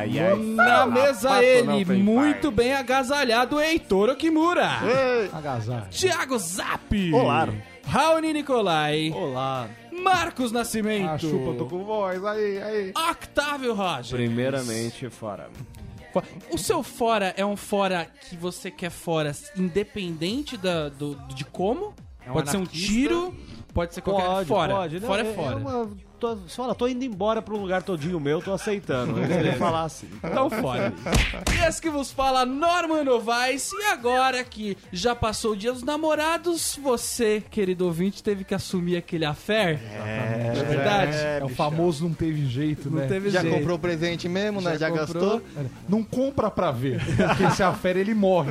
ai, ai, ai. Na mesa Pato ele, tem muito bem agasalhado, Heitor Okimura. Agasalho. Thiago Zap. Olá. Raoni Nicolai. Olá. Marcos Nascimento. Ah, chupa, tô com voz. Aí, aí. Octávio Roger. Primeiramente, fora. Fo- O seu fora é um fora que você quer fora independente da, do, de como? pode ser um anarquista? tiro, pode ser qualquer Pode, fora. pode. Não, Fora é, fora. uma, tô, você fala, tô indo embora pra um lugar todinho meu, tô aceitando. Ele queria falar assim. Então fora. E esse que vos fala, Norman Novaes. E agora que já passou o dia dos namorados, você, querido ouvinte, teve que assumir aquele affair. É, verdade? É, o famoso não teve jeito, Não né? teve Já jeito. comprou o presente mesmo, né? Já, comprou. gastou? Não compra pra ver. Porque se a fera ele morre.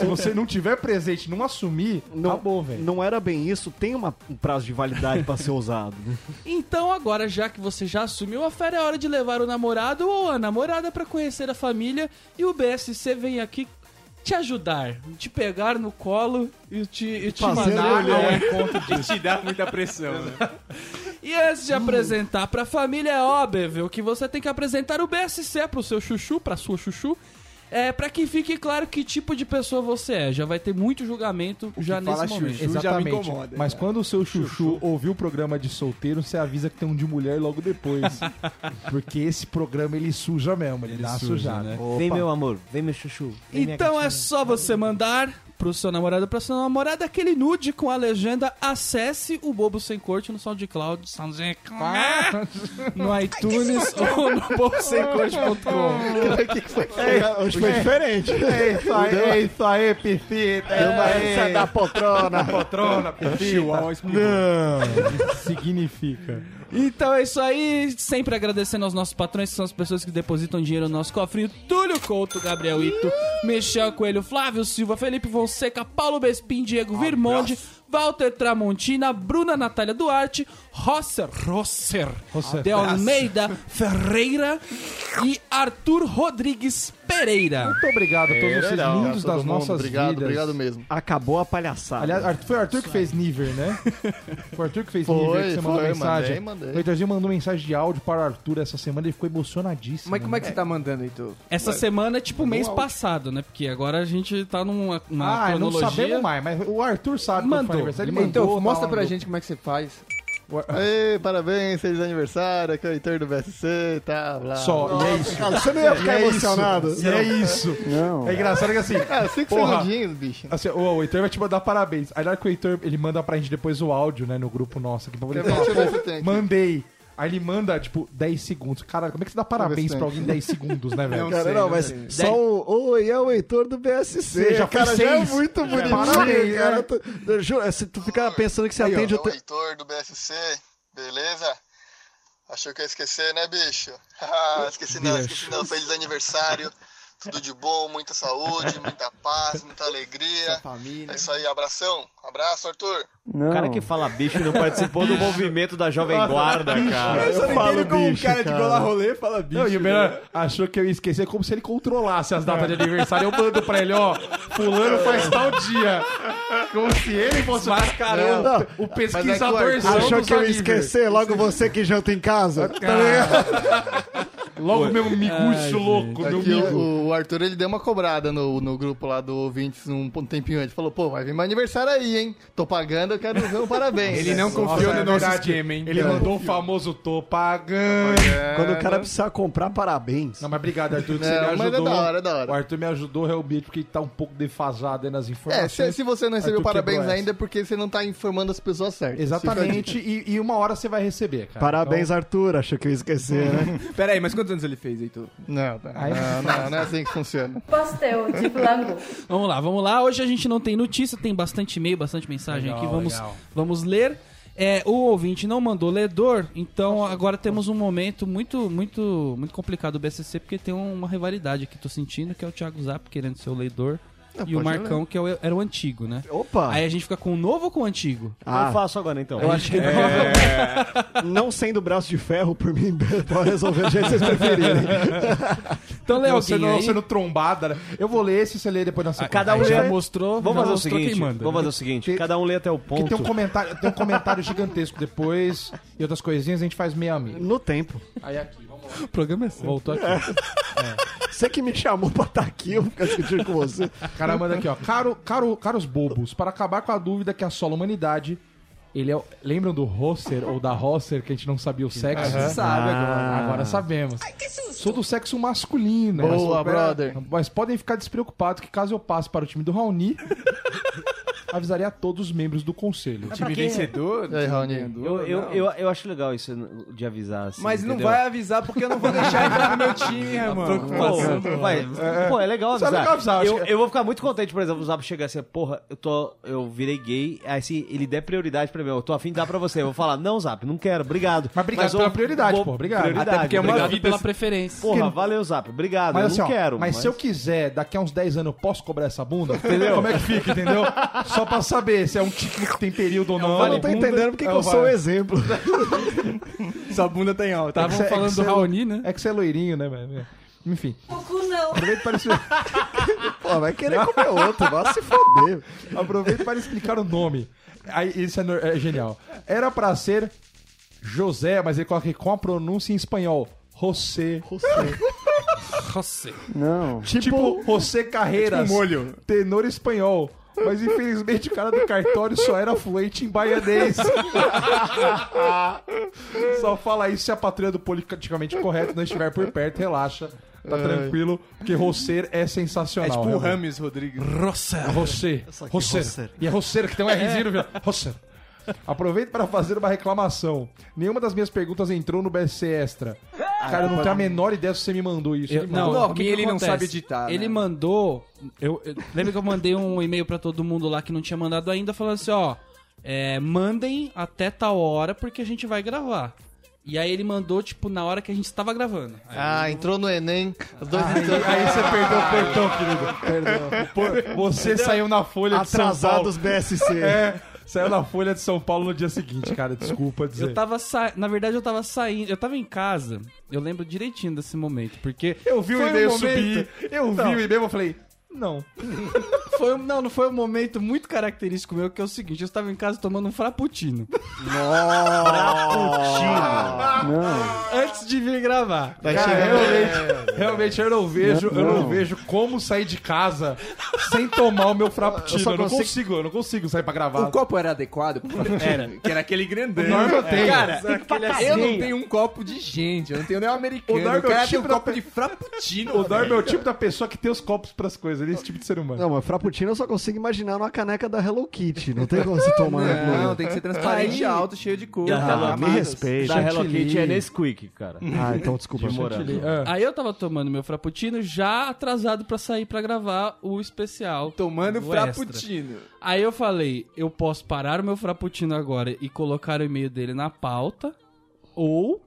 Se você não tiver presente, não assumir, acabou, velho. Não era bem isso, tem uma- um prazo de validade pra ser usado. Então agora, já que você já assumiu a fera, é hora de levar o namorado ou a namorada pra conhecer a família. E o BSC vem aqui te ajudar, te pegar no colo e te, e te Fazer mandar ao encontro de te dá muita pressão, né? E antes de apresentar pra família, é óbvio que você tem que apresentar o BSC pro seu chuchu, pra sua chuchu. É, pra que fique claro que tipo de pessoa você é. Já vai ter muito julgamento já nesse fala momento. chuchu. já me Exatamente. incomoda, Mas cara. quando o seu chuchu, ouvir o programa de solteiro, você avisa que tem um de mulher logo depois. Porque esse programa ele suja mesmo, ele, dá uma suja, sujada. né? Vem, meu amor, vem, meu chuchu. Vem, Então é só você mandar pro seu namorado, pra sua namorada, aquele nude com a legenda acesse o Bobo Sem Corte no SoundCloud, SoundCloud no iTunes ou no bobosemcorte.com. O que, que foi? Hoje foi diferente. É isso aí, é isso aí, Pifita. É Essa da poltrona. poltrona, Pifita. Não, significa. Então é isso aí, sempre agradecendo aos nossos patrões, que são as pessoas que depositam dinheiro no nosso cofrinho. Túlio Couto, Gabriel Ito, Michel Coelho, Flávio Silva, Felipe Fonseca, Paulo Bespin, Diego Virmonde, Walter Tramontina, Bruna Natália Duarte, Rosser, Rosser, Rosser. de Almeida Ferreira e Arthur Rodrigues Pereira. Muito obrigado a todos vocês lindos Todo das mundo, nossas obrigado, vidas. obrigado mesmo. Acabou a palhaçada. Aliás, foi o Arthur que fez Niver, né? Foi o Arthur que fez Foi, Niver, que você mandou foi, mensagem. mandei, mandei. O Heitorzinho mandou mensagem de áudio para o Arthur essa semana, ele ficou emocionadíssimo. Mas como é que você tá mandando, Heitor? Essa semana é tipo o mês áudio. passado, né? Porque agora a gente tá numa, numa Ah, não cronologia. sabemos mais, mas o Arthur sabe Mandou. Aniversário. Ele Então, mandou, mostra tá, pra gente como é que você faz. Ei, parabéns, feliz aniversário, aqui é o Heitor do BSC tal, blá. Só, e é isso. Cara, você não ia ficar E é emocionado? Isso, e é isso. Não. É engraçado que assim. Ah, cinco Porra. segundinhos, bicho. Assim, o, o Heitor vai te mandar parabéns. Aí na hora que o Heitor ele manda pra gente depois o áudio, né, no grupo nosso aqui pra poder falar, mandei. Aí ele manda, tipo, 10 segundos. Caralho, como é que você dá parabéns pra alguém em 10 segundos, né, velho? Não Cara, sei, não, mas sei. só o. Oi, é o Heitor do BSC. Você já foi cara, já é muito bonitinho. Parabéns, cara. né? Tu- eu juro, se tu ficar pensando que você Aí, ó, atende é o. Heitor do BSC, beleza? Achou que ia esquecer, né, bicho? Ah, esqueci não, esqueci não. Feliz aniversário. Tudo de bom, muita saúde, muita paz, muita alegria. Família. É isso aí, abração. Abraço, Arthur. O cara que fala bicho não participou do movimento da Jovem Guarda, cara. Eu, Eu falo como um bicho, cara de cara. gola rolê fala bicho. Não, e o né? melhor, achou que eu ia esquecer como se ele controlasse as datas de aniversário. Eu mando pra ele, ó, fulano faz tal dia. Como se ele fosse Mascarando. É, o, o pesquisadorzão Achou dos que eu ia esquecer logo você que janta em casa? Tá ligado? Logo meu miguxo louco, meu Aqui o, o Arthur ele deu uma cobrada no, no grupo lá do ouvintes um, um tempinho antes. Falou, pô, vai vir meu aniversário aí, hein? Tô pagando, eu quero ver um parabéns. Ele não Nossa, confiou é no nosso verdade. esquema, hein? Ele mandou o famoso tô pagando. Quando o cara precisar comprar, parabéns. Não, mas obrigado, Arthur, que Não, você me mas é ajudou. da hora, é da hora. O Arthur me ajudou realmente porque ele tá um pouco defasado aí nas É, informações. se, se você não recebeu Arthur parabéns ainda é porque você não tá informando as pessoas certas. Exatamente, e, e uma hora você vai receber, cara. Parabéns, Arthur. Achou que eu ia esquecer, né? Pera aí, mas quantos anos ele fez, Heitor? Não, não, Aí- não, não, não é assim que funciona. Pastel de flango. Vamos lá, vamos lá. Hoje a gente não tem notícia, tem bastante e-mail, bastante mensagem Legal, aqui. Vamos, legal. vamos ler. É, o ouvinte não mandou ledor, então agora temos um momento muito, muito, muito complicado do BSC, porque tem uma rivalidade aqui, tô sentindo, que é o Thiago Zap querendo ser o leitor e o Marcão, que é era o antigo, né? Opa! Aí a gente fica com o novo ou com o antigo? Ah, Eu faço agora então. Eu acho que não sendo braço de ferro, por mim, pode resolver do jeito que vocês preferirem. Então lê Não, alguém sendo, aí. sendo trombada. né? Eu vou ler esse, você lê depois na sequência. Cada um Aí já lê- mostrou, Vamos já fazer o seguinte, manda. vamos fazer o seguinte, Tem- cada um lê até o ponto. tem um comentário, tem um comentário gigantesco depois e outras coisinhas a gente faz meio a meio. No tempo. Aí aqui. O programa é seu. Voltou aqui. Você que me chamou pra estar aqui, eu vou ficar discutindo com você. O cara manda aqui, ó. Caro, caro, caros bobos, para acabar com a dúvida que assola a humanidade, ele é. Lembram do Rosser ou da Rosser que a gente não sabia o sexo? Sabe agora. Agora sabemos. Sou do sexo masculino. Boa, mas, brother. Mas podem ficar despreocupados que caso eu passe para o time do Raoni, avisaria a todos os membros do conselho. Time vencedor? É, time Raoni. Eu, eu, eu, eu acho legal isso de avisar. Assim, Mas não entendeu? vai avisar porque eu não vou deixar entrar no meu time, irmão. Pô, vai, pô, é legal Isso é avisar. legal avisar, eu, eu vou ficar muito contente, por exemplo, o Zap chegar assim, porra, eu tô. Eu virei gay, aí se ele der prioridade pra mim, eu tô afim de dar pra você. Eu vou falar, não, Zap, não quero, obrigado. Mas obrigado pela prioridade, vou- pô, obrigado. Prioridade, Até porque é uma obrigado. Obrigado pela preferência. Porra, valeu, Zap, obrigado. Mas eu assim, não ó, quero. mas, se eu quiser, daqui a uns 10 anos, eu posso cobrar essa bunda? Entendeu? Como é que fica, entendeu? Só pra saber se é um título que tem período ou não. eu não tô entendendo porque que eu sou o exemplo. Sua bunda tá em alta. Estavam É que falando do Raoni, né? É que você é loirinho, né, velho? Enfim. não. Aproveito para, expli- Pô, vai querer comer outro, vai se foder. aproveito para explicar o nome. Aí, isso é, no- é genial. Era pra ser José, mas ele coloca aqui com a pronúncia em espanhol. José. José. Não. Tipo, José Carreiras. tipo um molho. Tenor espanhol. Mas infelizmente o cara do cartório só era fluente em baianês. só fala isso se a patrulha do politicamente correto não estiver por perto, relaxa. Tá tranquilo, porque Rosser é É sensacional. tipo o realmente. Rames Rodrigues. Rosé. Rosser. Rosser. E é Rosser que tem um Rzinho no final. Rosser. Aproveito para fazer uma reclamação. Nenhuma das minhas perguntas entrou no BSC Extra. Cara, eu não tenho a menor ideia se você me mandou isso. Eu- Ele não, mandou. o que ele que não acontece? sabe editar, Ele né? mandou. Eu, eu- lembra que eu mandei um e-mail pra todo mundo lá que não tinha mandado ainda, falando assim: ó, é, mandem até tal hora porque a gente vai gravar. E aí ele mandou, tipo, na hora que a gente estava gravando. Aí Ah, entrou no Enem. Os dois Aí, entrou. aí você perdeu o portão, querido. Perdão. Você saiu na Folha de São Paulo. Atrasados BSC. É, saiu na Folha de São Paulo no dia seguinte, cara. Desculpa dizer. Eu tava sa... Na verdade, eu tava saindo. Eu tava em casa. Eu lembro direitinho desse momento. Porque. Eu vi o um e-mail momento- subir. Eu Então. vi o e-mail e falei, não. Foi, um- não, não foi um momento muito característico meu, que é o seguinte: eu estava em casa tomando um frappuccino. Não. Antes de vir gravar. Vai Cara, realmente, realmente eu não vejo, eu não vejo como sair de casa sem tomar o meu frappuccino. Eu Eu, não consigo- consigo, eu não consigo sair pra O gravar. copo era adequado Era. Que era aquele grandão. O Norma tem. Cara, assim. eu não tenho um copo de gente, eu não tenho nem um americano. O Norma O é o tem um tipo da copo de frappuccino. O Norma é o tipo da pessoa que tem os copos pras coisas, ele é esse tipo de ser humano. Não, mas Frappuccino eu só consigo imaginar numa caneca da Hello Kitty. Não tem como se tomar. Não, né? tem que ser transparente Aí- alto, cheio de cor. Ah, me Kitty- respeita. Da Hello. Kitty é Nesquik, cara. Ah, então desculpa. De morango. Ah. Aí eu tava tomando meu frappuccino já atrasado pra sair pra gravar o especial. Tomando do extra. frappuccino. Aí eu falei, eu posso parar o meu frappuccino agora e colocar o e-mail dele na pauta, ou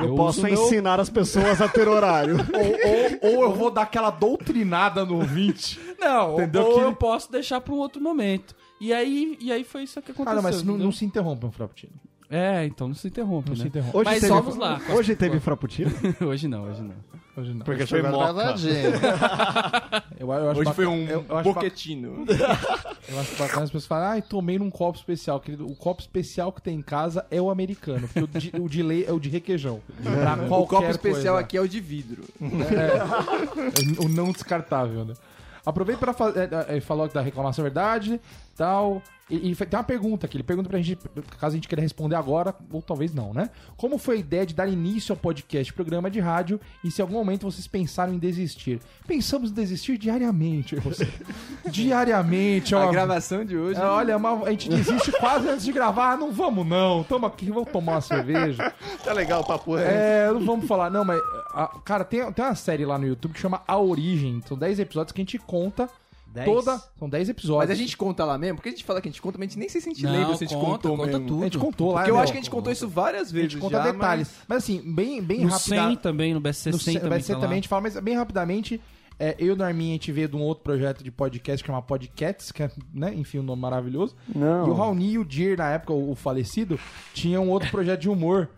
Eu, Eu posso uso meu- ensinar as pessoas a ter horário. Ou, ou, ou eu vou dar aquela doutrinada no ouvinte. não, Entendeu ou que- eu posso deixar pra um outro momento. E aí, e aí foi isso que aconteceu. Cara, mas não, não se interrompa um frappuccino. É, então não se interrompe, Não se né? interrompa. Hoje Mas teve, vamos lá. Hoje teve Frappuccino? hoje não, hoje não. Hoje não. Porque foi foi moca. verdade. Eu, eu acho Hoje bac- foi um eu, eu boquetino. Eu acho bacana as pessoas falam, ai, tomei num copo especial. Querido, o copo especial que tem em casa é o americano, porque o de, o de lei é o de requeijão. Pra O copo especial coisa. aqui é o de vidro. É, o não descartável, né? Aproveito para fazer. Ele falou da reclamação é verdade, tal. E, e tem uma pergunta aqui. Ele pergunta pra gente, caso a gente queira responder agora, ou talvez não, né? Como foi a ideia de dar início ao podcast, programa de rádio, e se em algum momento vocês pensaram em desistir? Pensamos em desistir diariamente, você. diariamente, A ó. gravação de hoje. É, olha, mas a gente desiste quase antes de gravar. Ah, não vamos não. Toma aqui, vamos tomar uma cerveja. Tá legal o papo é. É, não vamos falar. Não, mas. a- cara, tem, tem uma série lá no YouTube que chama A Origem. São 10 episódios que a gente conta Dez? toda. São 10 episódios. Mas a gente conta lá mesmo? Porque a gente fala que a gente conta, mas a gente nem sei se a gente Não, lembra se a gente conta, contou conta mesmo. tudo. A gente contou lá. Porque eu né, acho que a gente contou isso várias A vezes gente conta já, detalhes. Mas... assim, bem, bem No rápido. 100 também, no BSC No 100 100 também. vai ser tá também, a gente fala, mas bem rapidamente. é, eu e o Narmin, a gente veio de um outro projeto de podcast que chama Podcats, que é, né, enfim, um nome maravilhoso. Não. E o Raoni e o Dir, na época, o, o falecido, tinha um outro projeto de humor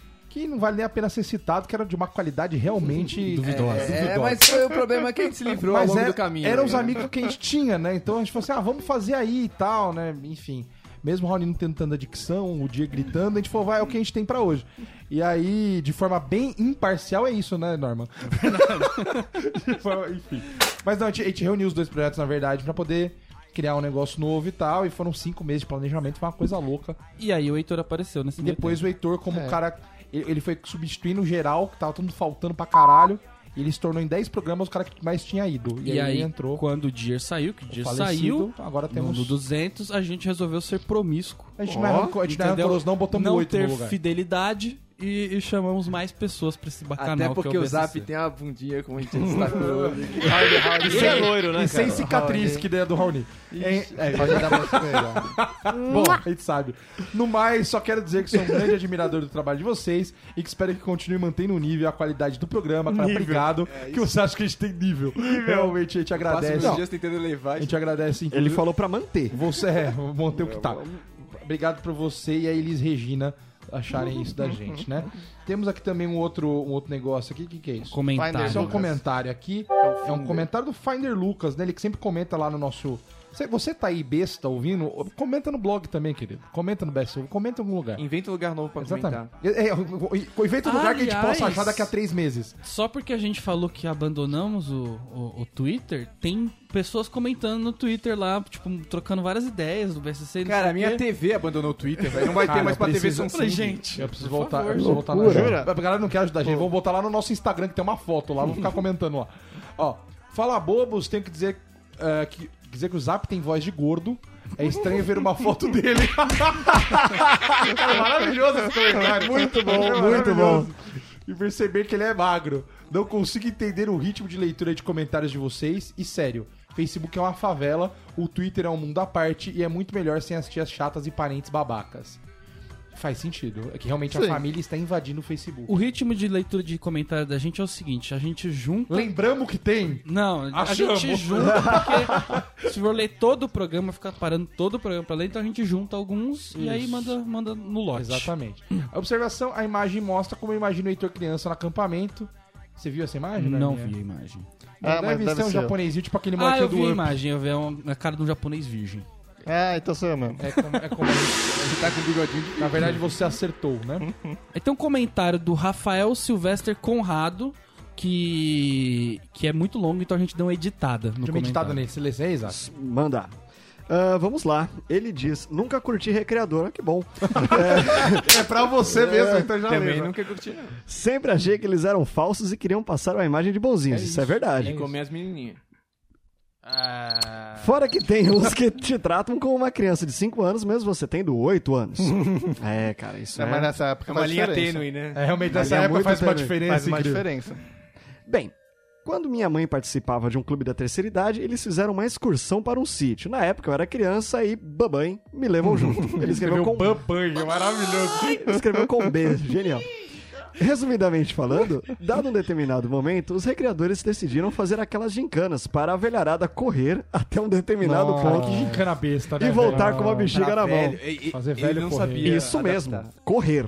que não vale nem a pena ser citado, que era de uma qualidade realmente duvidosa. É, mas foi o problema que a gente se livrou ao Mas longo era, do caminho. eram né? os amigos que a gente tinha, né? Então a gente falou assim, ah, vamos fazer aí e tal, né? Enfim. Mesmo o Raoni não tentando a dicção, o dia gritando, a gente falou, vai, é o que a gente tem pra hoje. E aí, de forma bem imparcial, é isso, né, Norman? De forma- Enfim. Mas não, a gente, a gente reuniu os dois projetos, na verdade, pra poder criar um negócio novo e tal. E foram cinco meses de planejamento, foi uma coisa louca. E aí o Heitor apareceu nesse E depois tempo. o Heitor, como cara. Ele foi substituindo o geral, que tava todo mundo faltando pra caralho. E ele se tornou em 10 programas o cara que mais tinha ido. E, E, aí, aí, ele entrou. quando o Dier saiu, que o Dier saiu, agora no, temos- no 200, a gente resolveu ser promíscuo. A gente não é a gente não é não, botamos não 8 ter no lugar. fidelidade e, e chamamos mais pessoas pra esse bacanal Até que é porque o o. Zap tem uma bundinha, como a gente destacou. Ele é loiro, né, E sem cara? cicatriz, que ideia do Raoni. É, é, Pode dar mais coisa. bom, a gente sabe. No mais, só quero dizer que sou um grande admirador do trabalho de vocês e que espero que continue mantendo o nível e a qualidade do programa. Cara, obrigado. que você acha que a gente tem nível. Realmente, a gente agradece. meus dias tentando levar. A gente agradece, Ele inclusive. falou pra manter. Você é, vou manter o que tá. Obrigado por você e a Elis Regina acharem isso da gente, né? Temos aqui também um outro, um outro negócio aqui. O que, que é isso? Comentário. Isso é um comentário aqui. É um comentário do Finder Lucas, né? Ele que sempre comenta lá no nosso. Você, você tá aí besta ouvindo? Comenta no blog também, querido. Comenta no BS, comenta em algum lugar. Inventa um lugar novo pra Exatamente. comentar. É, é, inventa um lugar que a gente possa achar daqui a três meses. Só porque a gente falou que abandonamos o, o, o Twitter, tem pessoas comentando no Twitter lá, tipo, trocando várias ideias do não Cara, a minha quê. TV abandonou o Twitter, velho. Não vai Cara, ter mais pra TV Samsung. Falei, gente, Eu preciso voltar, favor. eu preciso voltar na Loucura. A galera não quer ajudar a gente. Vamos voltar lá no nosso Instagram que tem uma foto lá. Vamos ficar comentando lá. Ó, fala bobos, tenho que dizer é, que dizer que o Zap tem voz de gordo. É estranho ver uma foto dele. Cara, maravilhoso esse comentário. Muito bom, muito bom. E perceber que ele é magro. Não consigo entender o ritmo de leitura de comentários de vocês. E sério, Facebook é uma favela, o Twitter é um mundo à parte e é muito melhor sem as tias chatas e parentes babacas. Faz sentido. É que realmente a Sim. família está invadindo o Facebook. O ritmo de leitura de comentário da gente é o seguinte, a gente junta... Lembramos que tem. Não, a Achamos. gente junta porque se for ler todo o programa, ficar parando todo o programa pra ler, então a gente junta alguns e aí manda, manda no lote. Exatamente. A observação, a imagem mostra como eu imagino o Heitor criança no acampamento. Você viu essa imagem? Não Daniel? vi a imagem. Ah, deve, mas deve ser um ser. japonesinho, tipo aquele Ah, molequinho eu vi do a Up. imagem, eu vi uma- a cara de um japonês virgem. Ah, então sou eu mesmo. É como, é como a gente- Ele tá com o bigodinho de... na verdade, você acertou, né? Aí tem um comentário do Rafael Silvestre Conrado, que, que é muito longo, então a gente deu uma editada no uma editada comentário. nesse. Lê é exato. Manda. Ah, vamos lá. Ele diz: Nunca curti recreador. Ah, Que bom. É pra você mesmo, então já Também lembra. nunca curti, não. Sempre achei que eles eram falsos e queriam passar uma imagem de bonzinhos. isso. é verdade. E comer as menininhas. Fora que tem uns que te tratam como uma criança de 5 anos, mesmo você tendo 8 anos. é, cara, isso É, é. mas nessa época É uma linha diferença. tênue, né? É, realmente, nessa é época faz uma tênue. diferença. Faz uma incrível. diferença. Bem, quando minha mãe participava de um clube da terceira idade, eles fizeram uma excursão para um sítio. Na época eu era criança e babãe me levou junto. Ele escreveu Escreveu com Bambanha, maravilhoso. escreveu com B, genial. Resumidamente falando, dado um determinado momento, os recreadores decidiram fazer aquelas gincanas para a velharada correr até um determinado Cara, ponto que gincana besta, né? e voltar velho? com uma bexiga na mão. E- e- Fazer ele velho não correr. sabia Isso adaptar. mesmo, correr.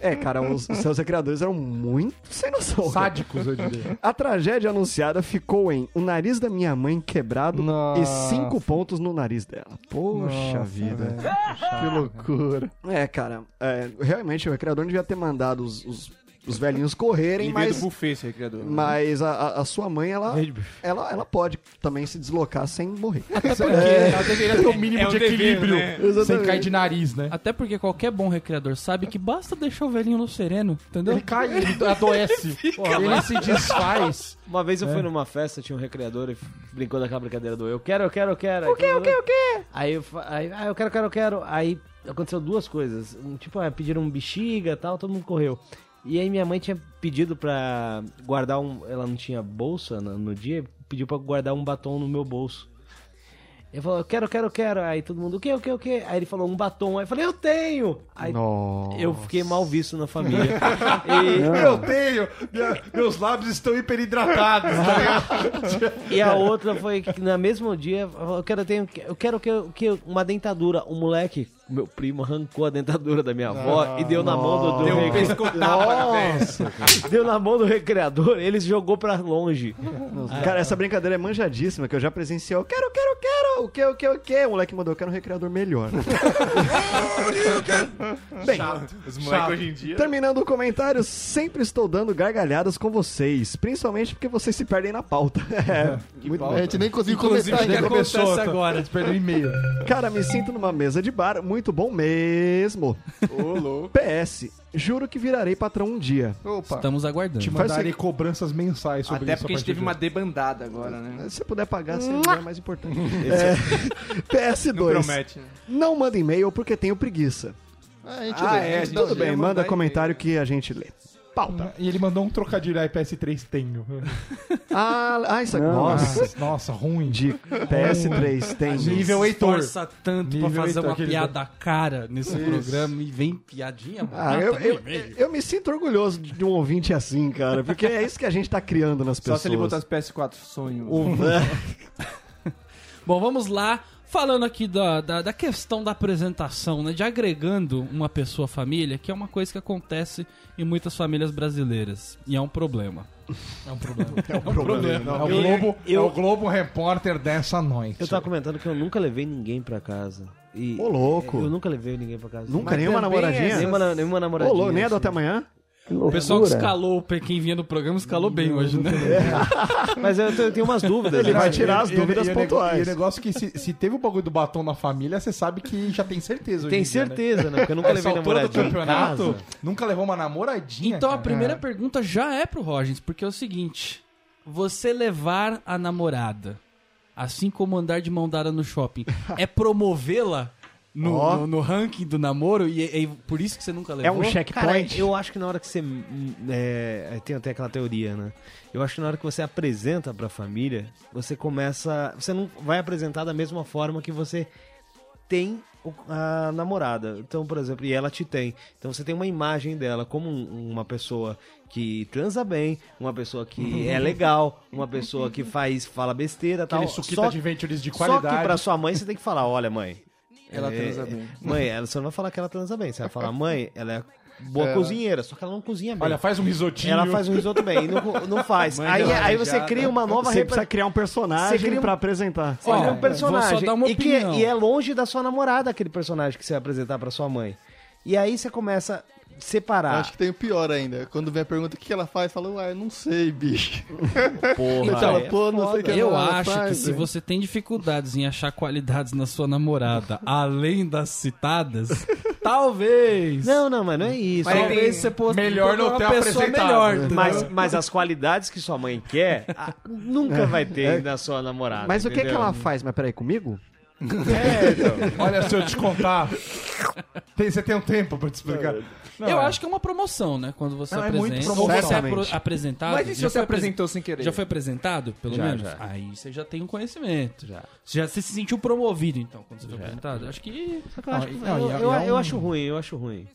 É, cara, os, os seus recreadores eram muito sem noção. Sádicos, eu diria. A tragédia anunciada ficou em o nariz da minha mãe quebrado Nossa. e cinco pontos no nariz dela. Poxa Nossa, vida. velho. Que loucura. É, cara, é, realmente o recreador não devia ter mandado os, os, os velhinhos correrem, mas, buffet, esse recreador. mas a, a- a sua mãe, ela, ela, ela pode também se deslocar sem morrer. Até porque ela deveria ter o mínimo É um de dever, equilíbrio. né? Sem cair de nariz, né? Até porque qualquer bom recreador sabe que basta deixar o velhinho no sereno, entendeu? Ele cai, ele adoece. ele se desfaz. Uma vez eu É. fui numa festa, tinha um recreador e brincou daquela brincadeira do eu quero, eu quero, eu quero. O que, o que, o que? Aí eu, aí, ah, eu quero, eu quero, eu quero. Aí aconteceu duas coisas. Tipo, ah, pediram um bexiga e tal, todo mundo correu. E aí minha mãe tinha pedido pra guardar um... Ela não tinha bolsa no, no dia, pediu pra guardar um batom no meu bolso. Ele falou, eu quero, eu quero, eu quero. Aí todo mundo, o que, o que, o que? Aí ele falou, um batom. Aí eu falei, eu tenho! Aí Nossa. eu fiquei mal visto na família. e, Eu tenho! minha- meus lábios estão hiperidratados, tá ligado? e a outra foi que no mesmo dia, eu quero, eu tenho, eu quero que, que uma dentadura. O moleque, meu primo, arrancou a dentadura da minha avó e deu na mão do, do Deu um recre-. Deu na mão do recreador, ele jogou pra longe. Cara, essa brincadeira é manjadíssima, que eu já presenciei. Eu quero, quero, quero. O que, o que, o que? O moleque mandou, eu quero um recreador melhor. Bem, Os moleques hoje em dia. terminando o comentário, sempre estou dando gargalhadas com vocês. Principalmente porque vocês se perdem na pauta. É, muito A bom. gente nem conseguiu Inclusive, comentar o que ainda. acontece Começou, agora? A gente perdeu e-mail. Cara, me sinto numa mesa de bar, muito bom mesmo. Ô, louco. PS, juro que virarei patrão um dia. Opa. Estamos aguardando. Te Faz mandarem o cobranças mensais sobre Até isso. porque a gente teve uma debandada agora, né? Se você puder pagar, seria é mais importante. É, PS2. Não promete, né? Não manda e-mail porque tenho preguiça. Ah, a gente Ah, lê. é, a gente Tudo bem, manda comentário que a gente lê. Pauta. E ele mandou um trocadilho aí, PS3 tenho. Ah, ah isso aqui. Nossa. Nossa, nossa, ruim. De PS3 tem. Nível Heitor. Força tanto Nível pra fazer Heitor, uma aquele- piada cara nesse programa e vem piadinha Ah, eu, eu, eu me sinto orgulhoso de um ouvinte assim, cara, porque é isso que a gente tá criando nas Só pessoas. se ele botar as PS4 sonho. Bom, vamos lá. Falando aqui da, da, da questão da apresentação, né? De agregando uma pessoa à família, que é uma coisa que acontece em muitas famílias brasileiras. E é um problema. É um problema. É um problema. É o Globo, é o Globo Repórter dessa noite. Eu tava comentando que eu nunca levei ninguém pra casa. E Ô, louco. Eu nunca levei ninguém pra casa. Nunca, nenhuma namoradinha? essas- Nenhuma, nenhuma Ô, namoradinha. louco, nem é do assim. até amanhã? O pessoal que escalou o Pequim vinha no programa escalou bem hoje, né? Mas eu, tenho- eu tenho umas dúvidas. Ele né? vai tirar as E- dúvidas e pontuais. E o negócio que se, se teve o bagulho do batom na família, você sabe que já tem certeza. hoje Tem né? certeza, né? Porque eu nunca Essa levei do namoradinha em campeonato, casa. nunca levou uma namoradinha. Então a cara. primeira pergunta já é pro Rogens, porque é o seguinte: você levar a namorada, assim como andar de mão dada no shopping, é promovê-la no, Ó. no- no ranking do namoro e é, é por isso que você nunca É levou? um Cara, checkpoint? eu acho que na hora que você. hum, É, tem até aquela teoria, né? Eu acho que na hora que você apresenta pra família, você começa. Você não vai apresentar da mesma forma que você tem a namorada. Então, por exemplo, e ela te tem. Então você tem uma imagem dela como um- uma pessoa que transa bem, uma pessoa que é legal, uma pessoa que faz, fala besteira tal. Aquele suquita Só, de ventures de só qualidade. que pra sua mãe você tem que falar, olha mãe, Ela é- transa bem. Mãe, ela, você não vai falar que ela transa bem. Você vai falar, mãe, ela é boa cozinheira, só que ela não cozinha bem. Olha, faz um risotinho. ela faz um risoto bem e não, não faz. Mãe Aí, aí você cria uma nova Você repre- precisa criar um personagem Você cria um- pra apresentar. Você cria um personagem. vou só dar uma e, que, opinião. e é longe da sua namorada aquele personagem que você vai apresentar pra sua mãe. E aí você começa separar. Acho que tem o pior ainda. Quando vem a pergunta o que que ela faz, fala, uai, eu não sei, bicho. Porra, Então, é pô, não sei o que Eu ela acho faz, que se você tem dificuldades em achar qualidades na sua namorada, além das citadas, talvez. Não, não, mas não é isso. Mas talvez você possa melhor não uma ter pessoa apresentado. melhor. entendeu? Mas, mas as qualidades que sua mãe quer, nunca vai ter na sua namorada. Mas o que, que entendeu? ela faz? Mas peraí, comigo? É, então. Olha, se eu te contar. Tem- você tem um tempo pra te explicar. Não, eu é. acho que é uma promoção, né? Quando você Não, é apresenta. muito ou você é promoção. apro- apresentado. Mas e se você apresen- apresentou sem querer? Já foi apresentado, pelo Já, menos? já. Aí você já tem um conhecimento. Já. Você já se sentiu promovido, então, quando você foi apresentado? Acho que. Eu, é- eu- é eu acho ruim, eu acho ruim.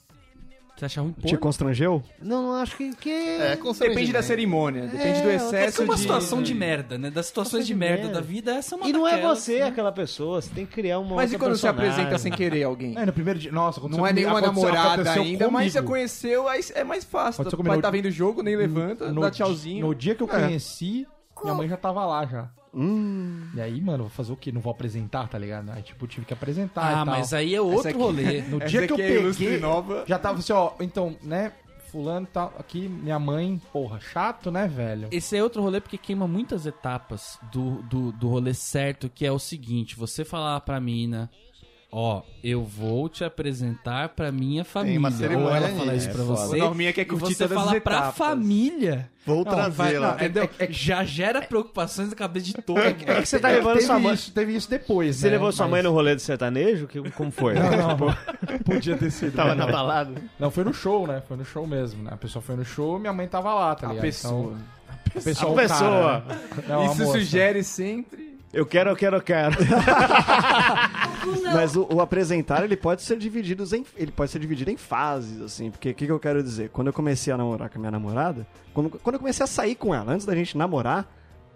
Você acha ruim? Te constrangeu? Não, não acho que. que... É, constrangimento. Depende da cerimônia, depende do É, excesso Essa é uma de... situação de merda, né? Das situações de de merda merda. da vida, essa é uma E não é daquelas, você né? aquela pessoa, você tem que criar uma Mas e quando você personagem. apresenta sem querer alguém? É, no primeiro dia. Nossa, Não é comigo- nenhuma namorada aconteceu ainda, mas você comigo. conheceu, aí é mais fácil. Vai comigo. estar vendo o jogo, nem levanta, No dá tchauzinho. No dia que eu É. conheci, minha mãe já tava lá já. Hum. E aí, mano, vou fazer o quê? Não vou apresentar, tá ligado? Aí, tipo, tive que apresentar e Ah, tal. mas aí é outro aqui- rolê. No dia que eu é peguei, nova. já tava assim, ó, então, né, fulano tá aqui, minha mãe, porra, chato, né, velho? Esse é outro rolê porque queima muitas etapas do, do, do rolê certo, que é o seguinte, você falar pra mina, ó, eu vou te apresentar pra minha família. uma cerimônia Ou ela falar nisso. isso pra É você. O Norminha quer e curtir você todas as fala pra etapas. família. Vou Não, vai- trazê-la. não, entendeu? Já gera preocupações na cabeça de todo. É que você tá levando teve sua mãe. isso, teve isso depois, Você né? levou sua Mas- mãe no rolê do sertanejo? Que, como foi? Não, não, podia ter sido. Tava né? na balada? Não, foi no show, né? Foi no show mesmo, né? A pessoa foi no show, minha mãe tava lá, tá A ligado? pessoa. Então, a pessoa. A pessoa. cara, né? Não, Isso sugere sempre... Eu quero, eu quero, eu quero. Mas o, o apresentar, ele pode ser dividido em, ele pode ser dividido em fases, assim. Porque o que, que eu quero dizer? Quando eu comecei a namorar com a minha namorada, quando, quando eu comecei a sair com ela, antes da gente namorar,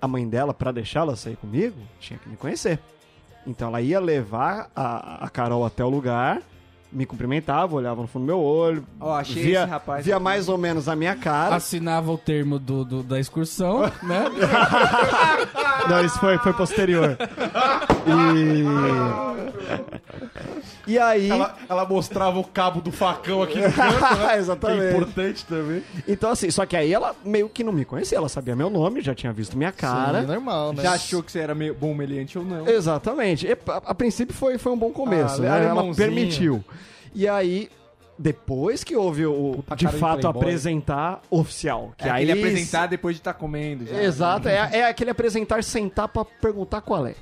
a mãe dela, pra deixá-la sair comigo, tinha que me conhecer. Então ela ia levar a, a Carol até o lugar, me cumprimentava, olhava no fundo do meu olho, Ó, achei via, esse rapaz via aqui. mais ou menos a minha cara. Assinava o termo do, do- da excursão, né? Não, isso foi, foi posterior. E. E aí. Ela, ela mostrava o cabo do facão aqui no canto, né? Que é Exatamente. importante também. Então, assim, só que aí ela meio que não me conhecia, ela sabia meu nome, já tinha visto minha cara. Sim, normal, né? Já achou que você era meio bom meliante ou não? Exatamente. E, a, a princípio foi, foi um bom começo, Ah, né? Ela permitiu. E aí, depois que houve o, Puta de fato, playboy. apresentar oficial. Que É aí aquele apresentar depois de estar comendo. Já. Exato, é, é aquele apresentar sentar pra perguntar qual é.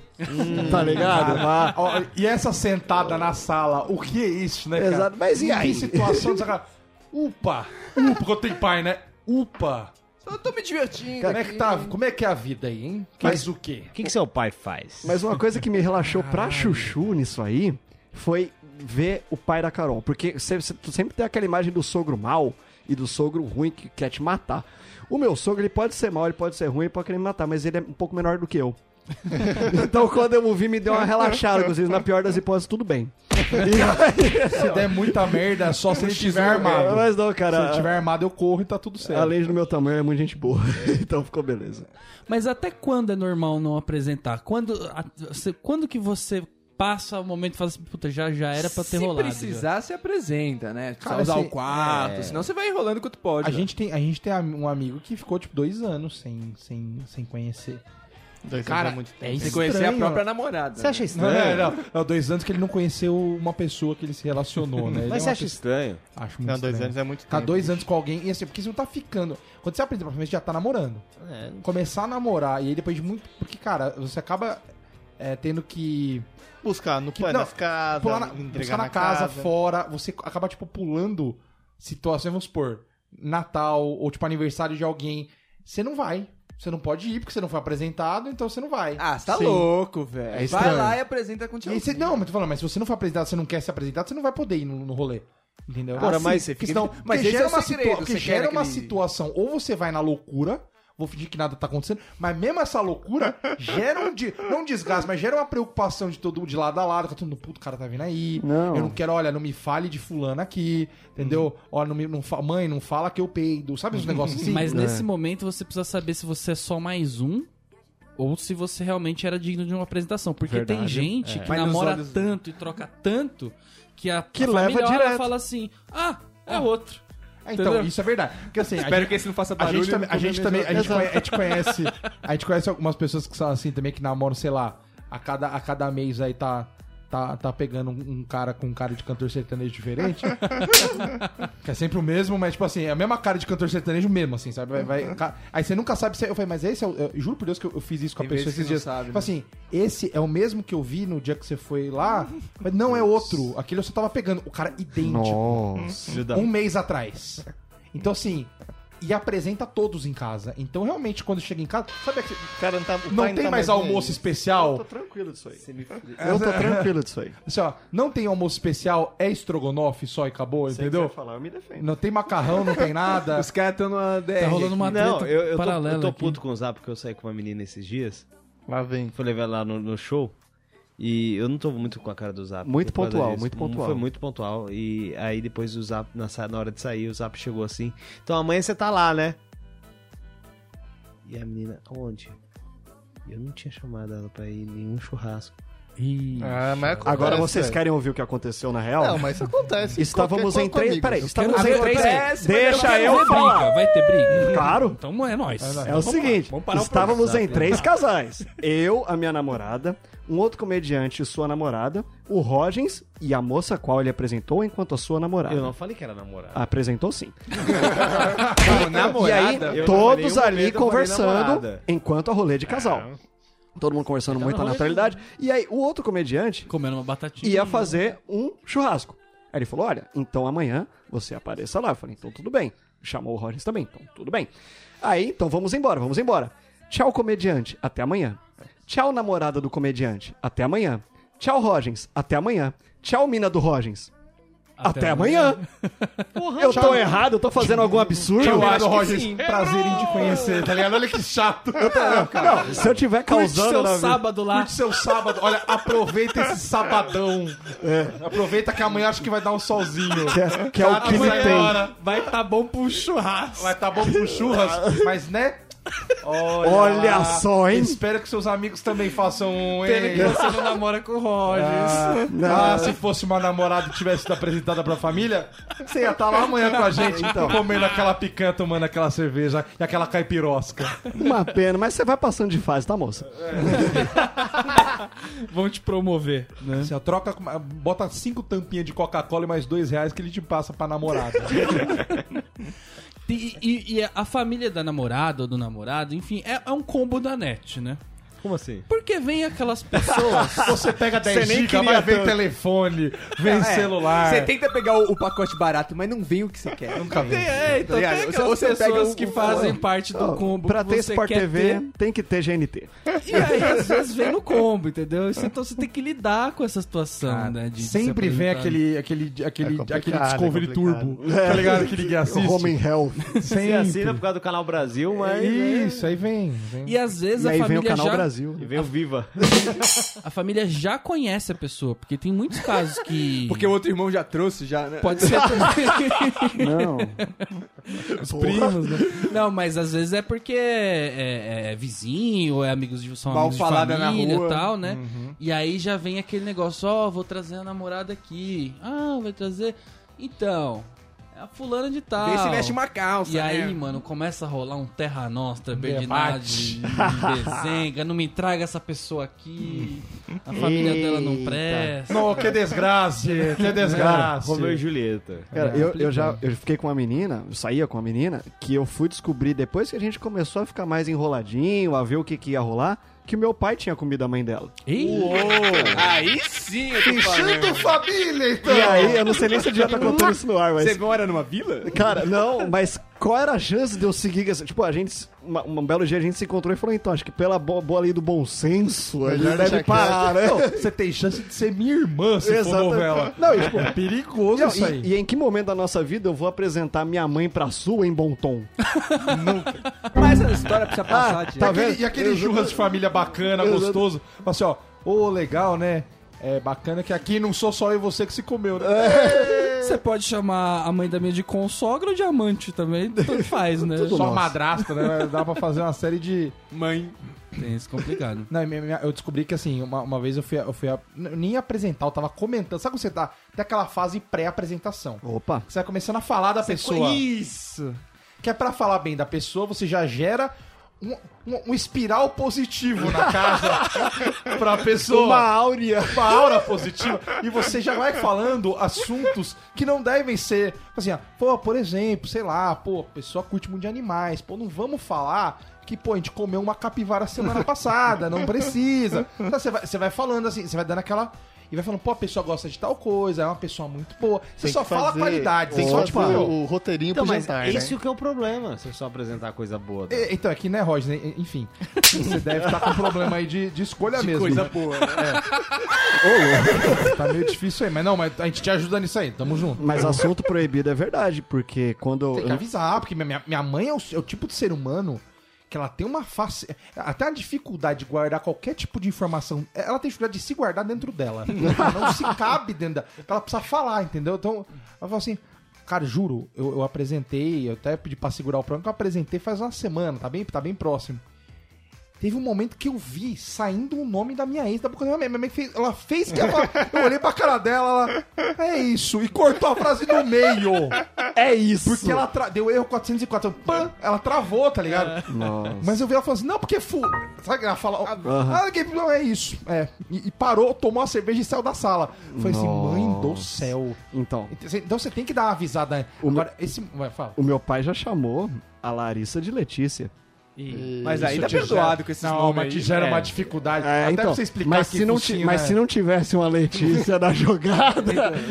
tá ligado? Ah, Ó, e essa sentada na sala, o que é isso, né, cara? Exato, mas e aí? Que situação cara? Upa! Upa, quando tem pai, né? Upa! Eu tô me divertindo. Como é que, tá, como é que é a vida aí, hein? Faz o quê? O que, que seu pai faz? Mas uma coisa que me relaxou pra chuchu nisso aí foi ver o pai da Carol. Porque você, sempre tem aquela imagem do sogro mal e do sogro ruim que quer te matar. O meu sogro, ele pode ser mal, ele pode ser ruim, ele pode querer me matar, mas ele é um pouco menor do que eu. então quando eu o vi, me deu uma relaxada. Inclusive, na pior das hipóteses, tudo bem. Se der muita merda, só se ele estiver armado. Mas não, Se ele cara. estiver armado, eu corro e tá tudo certo. Além do meu tamanho, é muito gente boa. então ficou beleza. Mas até quando é normal não apresentar? Quando, quando que você passa o momento e fala assim, puta, já, já era pra ter Se rolado. precisar, se apresenta, né? Precisa Cara, usar assim, o quarto, é- senão você vai enrolando quanto pode. A né? gente, tem, a gente tem um amigo que ficou, tipo, dois anos sem, sem, sem conhecer. Dois anos Cara, é muito é tempo. Você conhecer a estranho. própria namorada. Você acha né? Não, estranho? não, não. Não, dois anos que ele não conheceu uma pessoa que ele se relacionou, né? Ele Mas é você acha estranho? Acho muito Não, dois estranho. anos é muito tempo. dois anos com alguém, e assim, porque você não tá ficando. Quando você apresenta pra frente, já tá namorando. É, Começar a namorar, e aí depois de muito. Porque, cara, você acaba é, tendo que Buscar no Que- não, nas casas, pular na, entregar buscar na, casa, casa. fora. Você acaba, tipo, pulando situações, vamos supor, Natal ou, tipo, aniversário de alguém. Você não vai. Você não pode ir porque você não foi apresentado, então você não vai. Ah, você tá Sim. louco, velho. É vai lá e apresenta com o você, não, mas tô falando, mas se você não for apresentado, você não quer ser apresentado, você não vai poder ir no, no rolê. Entendeu? Porra, Ah, mas sim, você fica- senão- mas porque esse gera é uma, segredo, situa- gera quer uma aquele- situação, ou você vai na loucura, vou fingir que nada tá acontecendo, mas mesmo essa loucura gera um, de, não um desgaste, mas gera uma preocupação de todo de lado a lado, que todo mundo, puto, o cara tá vindo aí, Não. eu não quero, olha, não me fale de fulano aqui, entendeu? Olha, não me, não fa- mãe, não fala que eu peido, sabe os negócios assim? Mas nesse momento você precisa saber se você é só mais um ou se você realmente era digno de uma apresentação. Porque tem Verdade. gente que Mas namora olhos- tanto e troca tanto que a, Que a leva família olha direto. fala assim: ah, é outro. Ah, então, Entendeu? isso é verdade. Porque assim, a Espero gente- que esse não faça A barulho. gente também, a gente também, a gente, mesmo. conhe- a gente conhece, a gente conhece algumas pessoas que são assim também que namoram, sei lá, a cada, a cada mês aí tá tá, tá pegando um, um cara com um cara de cantor sertanejo diferente. que é sempre o mesmo, mas tipo assim, é a mesma cara de cantor sertanejo mesmo, assim, sabe? Vai, vai- ca- aí você nunca sabe se é- eu falei, mas esse é o, eu juro por Deus que eu, eu fiz isso com a Tem pessoa esses dias. sabe, Tipo né? assim, esse é o mesmo que eu vi no dia que você foi lá, mas não é outro. Aquele eu só tava pegando o cara idêntico Nossa. um mês atrás. Então, assim, e apresenta todos em casa. Então, realmente, quando chega em casa, sabe que O cara não tá, o não tem tá mais nem almoço aí. especial? Eu tô tranquilo disso aí. Eu tô tranquilo disso aí. Assim, ó, não tem almoço especial, é estrogonofe só e acabou, entendeu? falar, eu me defendo. Não tem macarrão, não tem nada. Os caras estão numa DR. Tá rolando uma Não, treta eu, eu, tô, paralela eu tô aqui. puto com o Zap porque eu saí com uma menina esses dias. Lá vem. Fui levar lá no, no show. E eu não tô muito com a cara do Zap. Muito pontual, disso. muito pontual. Foi muito pontual. E aí depois o Zap, na, hora de sair, o Zap chegou assim. Então amanhã você tá lá, né? E a menina, onde? Eu não tinha chamado ela pra ir nenhum churrasco. Ah, mas acontece, Agora vocês velho. querem ouvir o que aconteceu na real? Não, mas isso acontece. Estávamos em três. Peraí, estávamos em três. acontece, Deixa eu falar. briga, vai ter briga? Claro. Então é nóis. É o seguinte, estávamos em três casais. Eu, a minha namorada, um outro comediante e sua namorada, o Rogens e a moça a qual ele apresentou enquanto a sua namorada. Eu não falei que era namorado. Apresentou sim. Não, namorada. e aí, todos ali conversando namorada. enquanto a rolê de casal. Todo mundo conversando Tava muita no rolê naturalidade. E aí, o outro comediante Comendo uma batatinha. ia fazer um churrasco. Aí ele falou: Olha, então amanhã você apareça lá. Eu falei: Então tudo bem. Chamou o Rollins também, então tudo bem. Aí, então vamos embora, vamos embora. Tchau, comediante. Até amanhã. Tchau, namorada do comediante. Até amanhã. Tchau, Rogens. Até amanhã. Tchau, mina do Rogens. Até, amanhã. eu tô errado, eu tô fazendo algum absurdo. Eu acho, que Rogers, sim. prazer em te conhecer, tá ligado? Olha que chato. Não, se eu tiver Curte causando seu na vida- sábado lá. Curte seu sábado. Olha, aproveita esse sabadão. Aproveita que amanhã acho que vai dar um solzinho. que é, que é o que Vai tem. embora. Vai tá bom pro churrasco. Vai tá bom pro churras, mas né? Olha só, hein? Espero que seus amigos também façam um. Pena hein? que você não namora com o Rogers. Ah, se fosse uma namorada que tivesse sido apresentada pra família, você ia estar lá amanhã com a gente, comendo aquela picanha, tomando aquela cerveja e aquela caipirosca. Uma pena, mas você vai passando de fase, tá, moça? Vão te promover, né? Assim, ó, troca, bota cinco tampinhas de Coca-Cola e mais dois reais que ele te passa pra namorada. E, e- e a família da namorada ou do namorado, enfim, é, é um combo da net, né? Como assim? Porque vem aquelas pessoas. Você pega 10 nem GB, queria mas vem tanto. telefone, vem É, celular. Você tenta pegar o, o pacote barato, mas não vem o que você quer. Nunca vi. É, então Tá tem Você- aquelas você pega pessoas o- que o- fazem parte do Ó, combo pra que ter você Sport TV, ter. tem que ter GNT. E aí, às vezes, vem no combo, entendeu? Então você tem que lidar com essa situação, né? de- Sempre vem aquele, aquele, aquele, É aquele é Discovery complicado. Turbo. Tá ligado? Que ninguém assiste. Home Health. Você Sempre. assina por causa do canal Brasil, mas. Isso, aí vem. vem. E às vezes E a aí vem família o Canal já Brasil. E vem o Viva. a família já conhece a pessoa, porque tem muitos casos que Porque o outro irmão já trouxe, já, né? pode ser Não. os primos, né? Não, mas às vezes é porque é, é- é vizinho, é amigos de são Mal amigos de falada na família rua. e tal, né? E aí já vem aquele negócio, ó, vou trazer a namorada aqui. Ah, vai trazer. Então, a fulana de tal. Vê se veste uma calça, E aí, né? mano, começa a rolar um Terra Nostra. Berdinade, desenga, não me traga essa pessoa aqui, a família dela não presta. Não, que desgraça, que desgraça. Romeu e Julieta. Cara, É, eu, eu já eu fiquei com uma menina, eu saía com uma menina, que eu fui descobrir depois que a gente começou a ficar mais enroladinho, a ver o que, que ia rolar, que o meu pai tinha comido a mãe dela. Aí sim, eu tô. Fechando família, então. E aí, eu não sei nem se eu devia estar contando isso no ar, mas. Você mora numa vila? Cara, não, mas qual era a chance de eu seguir. Tipo, a gente. uma- Um, belo dia a gente se encontrou e falou, então, acho que pela bo- boa lei do bom senso, a gente deve parar, né? Não, você tem chance de ser minha irmã se for Exatamente. novela. Não, e, tipo, É perigoso Não, isso aí. e, em que momento da nossa vida eu vou apresentar minha mãe pra sua em bom tom? Mas essa história precisa passar, Ah, tia. tá E vendo? e aquele churras de família bacana, Exato. gostoso. Assim, ó, ô, legal, né? É bacana que aqui não sou só eu e você que se comeu, né? Você pode chamar a mãe da minha de consogra ou de amante também, tanto faz, né? Tudo Só nosso. madrasta, né? Dá pra fazer uma série de... Mãe. Tem esse complicado. Não, minha- minha- eu descobri que assim, uma, uma vez eu fui, eu fui a- nem ia apresentar, eu tava comentando. Sabe quando você tá? Tem aquela fase pré-apresentação. Opa. Você vai começando a falar da pessoa. Isso. Que é pra falar bem da pessoa, você já gera um, um- espiral positivo na casa pra pessoa. Uma áurea. uma aura positiva e você já vai falando assuntos que não devem ser assim, ó, pô, por exemplo, sei lá, pô, pessoa curte muito de animais, pô, não vamos falar que, pô, a gente comeu uma capivara semana passada, não precisa. Então, você, vai, você vai falando assim, você vai dando aquela. E vai falando, pô, a pessoa gosta de tal coisa, é uma pessoa muito boa. Você Tem só fala fazer- qualidade, Tem você só, tipo, o, roteirinho Então, pro mas jantar, é né? isso que é o problema, se só apresentar coisa boa. é, Então, aqui é Roger, né? enfim. Você deve estar com um problema aí de, de escolha mesmo. coisa né? boa, né? Tá meio difícil aí, mas não, mas a gente te ajuda nisso aí, tamo junto. Mas assunto proibido é verdade, porque quando. Tem que eu- avisar, porque minha, minha mãe é o, é o tipo de ser humano que ela tem uma face. Até a dificuldade de guardar qualquer tipo de informação. Ela tem dificuldade de se guardar dentro dela. Ela não se cabe dentro dela. Ela precisa falar, entendeu? Então, ela fala assim. Cara, juro, eu, eu apresentei, eu até pedi pra segurar o programa, que eu apresentei faz uma semana, tá bem, tá bem próximo. Teve um momento que eu vi saindo o nome da minha ex da boca da minha mãe. Minha mãe fez, ela fez que ela, eu olhei pra cara dela, ela. É isso, e cortou a frase no meio. É isso! Porque ela tra- deu erro 404. Pã, ela travou, tá ligado? Nossa. Mas eu vi ela falando assim, não, porque fu... Sabe que ela fala, ah, que- não, é isso. É. E, e parou, tomou a cerveja e saiu da sala. Foi assim, mãe do céu. Então, Então você tem que dar uma avisada. O Agora, esse... Vai, fala. o meu pai já chamou a Larissa de Letícia. Mas aí tá perdoado gera- com esses Não, nomes mas te gera É. uma dificuldade. É, Até então, pra você explicar mas, que se não, ti- mas né? se não tivesse uma Letícia na jogada,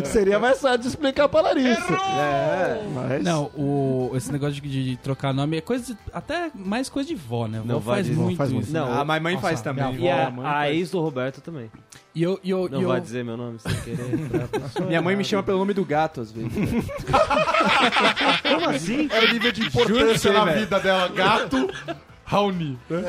seria mais fácil de explicar pra Larissa. É, mas... Não, o, esse negócio de, de trocar nome é coisa. de- até mais coisa de vó, né? Vó Não, vai faz muito faz muito. isso. Não, a mãe, mãe Nossa, faz também. minha vó, E a, a faz. ex do Roberto também. E eu. E eu, Não e eu vai dizer meu nome sem querer. Minha mãe me chama pelo nome do gato, às vezes. Como assim? É o nível de importância na vida dela. Gato, Raoni. né?